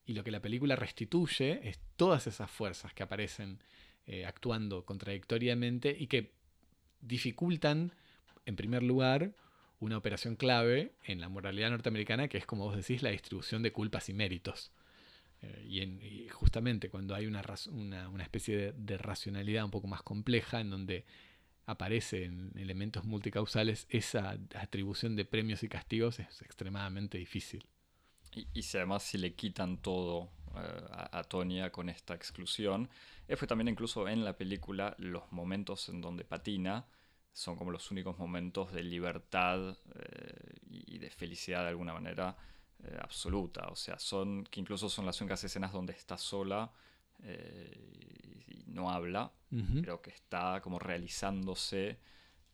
Speaker 2: Y lo que la película restituye es todas esas fuerzas que aparecen eh, actuando contradictoriamente y que dificultan, en primer lugar, una operación clave en la moralidad norteamericana, que es, como vos decís, la distribución de culpas y méritos. Eh, y, en- y justamente cuando hay una, una especie de, de racionalidad un poco más compleja, en donde aparecen elementos multicausales, esa atribución de premios y castigos es extremadamente difícil.
Speaker 1: Y, y si además si le quitan todo eh, a, a Tonya con esta exclusión, es que también incluso en la película los momentos en donde patina son como los únicos momentos de libertad eh, y, de felicidad de alguna manera eh, absoluta. O sea, son que incluso son las únicas escenas donde está sola eh, y, no habla,
Speaker 2: Ujú.
Speaker 1: pero que está como realizándose.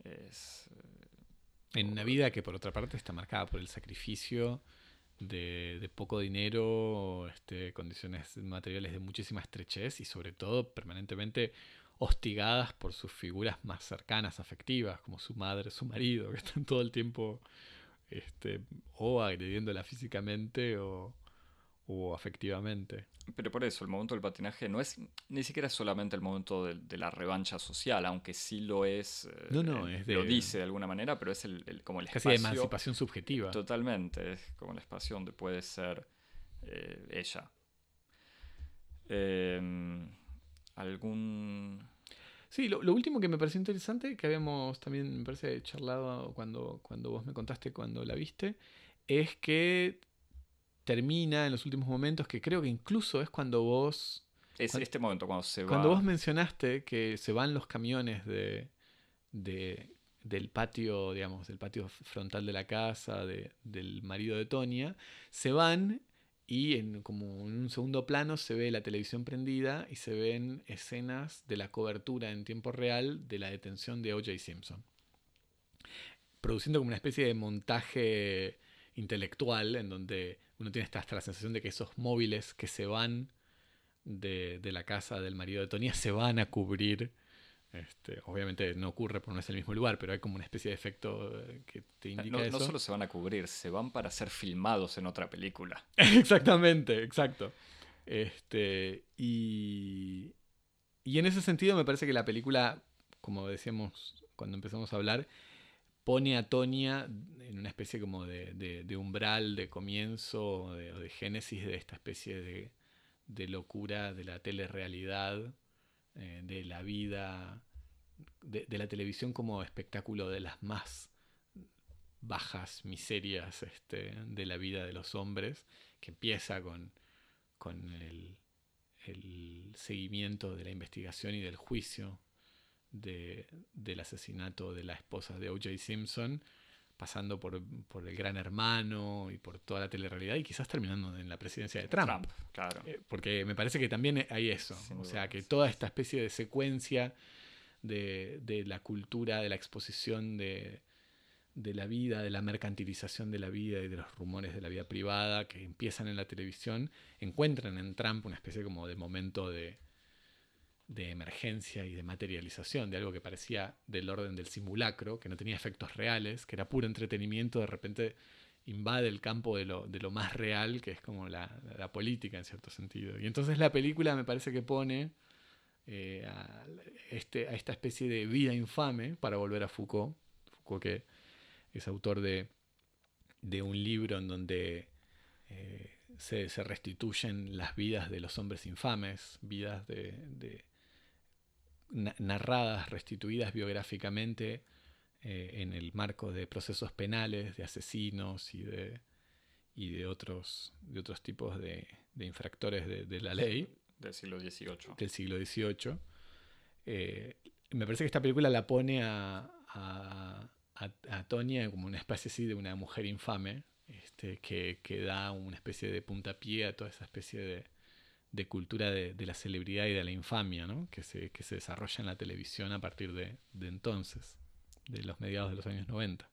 Speaker 1: Es,
Speaker 2: En una vida que por otra parte está marcada por el sacrificio de, de poco dinero, este, condiciones materiales de muchísima estrechez y sobre todo permanentemente hostigadas por sus figuras más cercanas, afectivas, como su madre, su marido, que están todo el tiempo este, o agrediéndola físicamente o, o afectivamente.
Speaker 1: Pero por eso, el momento del patinaje no es ni siquiera solamente el momento de, de la revancha social, aunque sí lo es. eh,
Speaker 2: No, no,
Speaker 1: eh,
Speaker 2: es de-
Speaker 1: Lo dice de alguna manera, pero es el, el- como el
Speaker 2: Casi de
Speaker 1: espacio.
Speaker 2: emancipación subjetiva.
Speaker 1: Totalmente, es como el espacio donde puede ser eh, ella. Eh, ¿Algún.
Speaker 2: Sí, lo, lo último que me pareció interesante, que habíamos también, me parece, charlado cuando, cuando vos me contaste cuando la viste, es que termina en los últimos momentos, que creo que incluso es cuando vos,
Speaker 1: Es
Speaker 2: Cuando-
Speaker 1: este momento cuando se va.
Speaker 2: cuando vos mencionaste que se van los camiones de, de- del patio, digamos, del patio frontal de la casa, de- del marido de Tonia, se van y en, como en un segundo plano se ve la televisión prendida y se ven escenas de la cobertura en tiempo real de la detención de O.J. Simpson. Produciendo como una especie de montaje intelectual en donde uno tiene hasta, hasta la sensación de que esos móviles que se van de, de la casa del marido de Tonia se van a cubrir. Este, obviamente no ocurre porque no es el mismo lugar, pero hay como una especie de efecto eh, que te indica
Speaker 1: no,
Speaker 2: eso.
Speaker 1: no solo se van a cubrir, se van para ser filmados en otra película.
Speaker 2: Exactamente, exacto. Este, y, y en ese sentido me parece que la película, como decíamos cuando empezamos a hablar, pone a Tonia en una especie como de, umbral, de comienzo, o de, génesis de esta especie de, locura de la telerrealidad, eh, de la vida, de, la televisión como espectáculo de las más bajas miserias este, de la vida de los hombres, que empieza con, el seguimiento de la investigación y del juicio del asesinato de la esposa de O.J. Simpson, pasando por, el gran hermano y por toda la telerrealidad y quizás terminando en la presidencia de Trump.
Speaker 1: claro.
Speaker 2: Eh, porque me parece que también hay eso. o sea, que toda esta especie de secuencia de, de la cultura, de la exposición de, de la vida, de la mercantilización de la vida y de los rumores de la vida privada que empiezan en la televisión, encuentran en Trump una especie como de momento de, de emergencia y de materialización de algo que parecía del orden del simulacro, que no tenía efectos reales, que era puro entretenimiento, de repente invade el campo de lo, de lo más real, que es como la, política en cierto sentido. Y entonces la película me parece que pone eh, a, este, a esta especie de vida infame, para volver a Foucault, Foucault que es autor de, de un libro en donde eh, se, restituyen las vidas de los hombres infames, vidas de narradas, restituidas biográficamente eh, en el marco de procesos penales, de asesinos y de, y de, otros, de otros tipos de, infractores de, la ley.
Speaker 1: Del siglo XVIII.
Speaker 2: Del siglo XVIII. Eh, me parece que esta película la pone a, a, a, Tonya como una especie así de una mujer infame, este, que, que da una especie de puntapié a toda esa especie de, de cultura de, la celebridad y de la infamia, ¿no? que, se, que se desarrolla en la televisión a partir de, entonces, de los mediados de los años 90.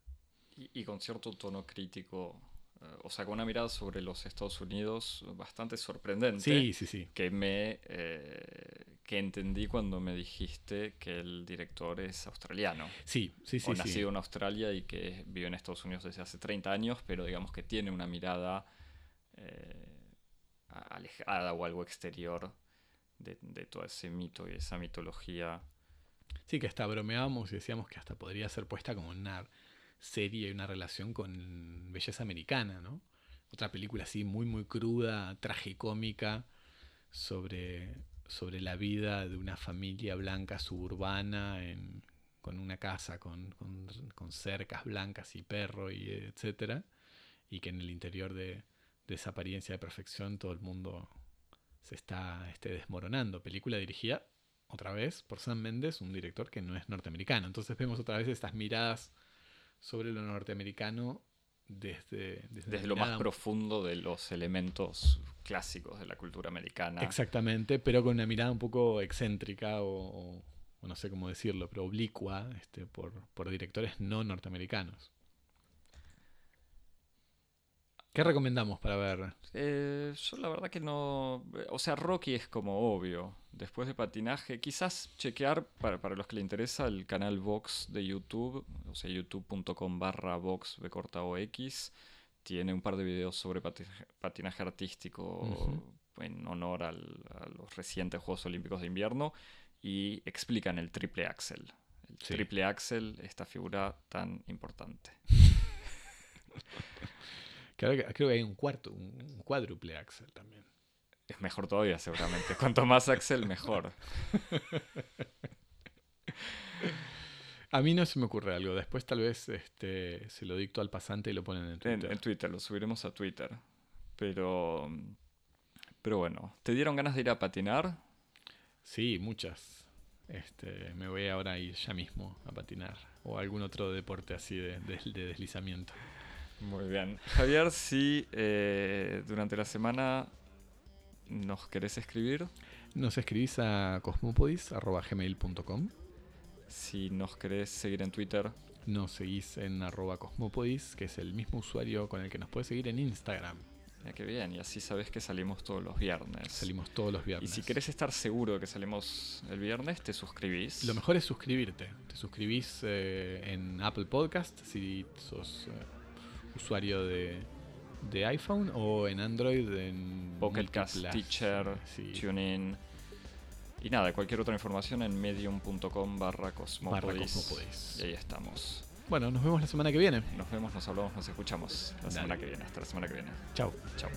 Speaker 1: Y, con cierto tono crítico, eh, o sea, con una mirada sobre los Estados Unidos bastante sorprendente.
Speaker 2: Sí, sí, sí.
Speaker 1: Que me eh, que entendí cuando me dijiste que el director es australiano.
Speaker 2: Sí, sí, sí.
Speaker 1: O nacido en Australia y que vive en Estados Unidos desde hace 30 años, pero digamos que tiene una mirada... Eh, alejada o algo exterior de, todo ese mito y esa mitología.
Speaker 2: Sí, que hasta bromeábamos y decíamos que hasta podría ser puesta como una serie y una relación con Belleza Americana, ¿no? Otra película así muy, muy cruda, tragicómica, sobre, sobre la vida de una familia blanca suburbana con una casa con, con cercas blancas y perro y etcétera, y que en el interior de, de esa apariencia de perfección todo el mundo se está este, desmoronando. Película dirigida otra vez por Sam Mendes, un director que no es norteamericano. Entonces vemos otra vez estas miradas sobre lo norteamericano desde,
Speaker 1: desde, lo más profundo de los elementos clásicos de la cultura americana.
Speaker 2: Exactamente, pero con una mirada un poco excéntrica o, no sé cómo decirlo, pero oblicua este, por, por directores no norteamericanos. ¿Qué recomendamos para ver?
Speaker 1: Eh, yo la verdad que no... O sea, Rocky es como obvio. Después de patinaje, quizás chequear para, para los que le interesa el canal Vox de YouTube, o sea, youtube.com barra Vox B corta. Tiene un par de videos sobre patinaje, artístico en honor a los recientes Juegos Olímpicos de Invierno y explican el triple axel. El triple axel, esta figura tan importante.
Speaker 2: Creo que, hay un cuarto, un cuádruple Axel también.
Speaker 1: Es mejor todavía, seguramente. Cuanto más Axel, mejor.
Speaker 2: A mí no se me ocurre algo. Después tal vez este, se lo dicto al pasante y lo ponen en Twitter.
Speaker 1: En, Twitter, lo subiremos a Twitter. Pero, pero bueno, ¿te dieron ganas de ir a patinar?
Speaker 2: Sí, muchas. Este, me voy ahora a ir ya mismo a patinar. O algún otro deporte así de deslizamiento.
Speaker 1: Muy bien. Javier, si eh, durante la semana nos querés escribir.
Speaker 2: Nos escribís a cosmopodis.gmail.com
Speaker 1: Si nos querés seguir en Twitter.
Speaker 2: Nos seguís en arroba cosmopodis, que es el mismo usuario con el que nos puedes seguir en Instagram.
Speaker 1: Ya que bien, y así sabes que salimos todos los viernes.
Speaker 2: Salimos todos los viernes.
Speaker 1: Y si querés estar seguro de que salimos el viernes, te suscribís.
Speaker 2: Lo mejor es suscribirte. Te suscribís eh, en Apple Podcast si sos... Eh, usuario de, de iPhone o en Android en
Speaker 1: Pocket Cast, Teacher,
Speaker 2: sí,
Speaker 1: TuneIn. Y nada, cualquier otra información en medium.com barra cosmopodis.
Speaker 2: Cosmopodis.
Speaker 1: Y ahí estamos.
Speaker 2: Bueno, nos vemos la semana que viene.
Speaker 1: Nos vemos, nos hablamos, nos escuchamos la
Speaker 2: Dale.
Speaker 1: semana que viene. Hasta la semana que viene.
Speaker 2: Chao.
Speaker 1: Chao.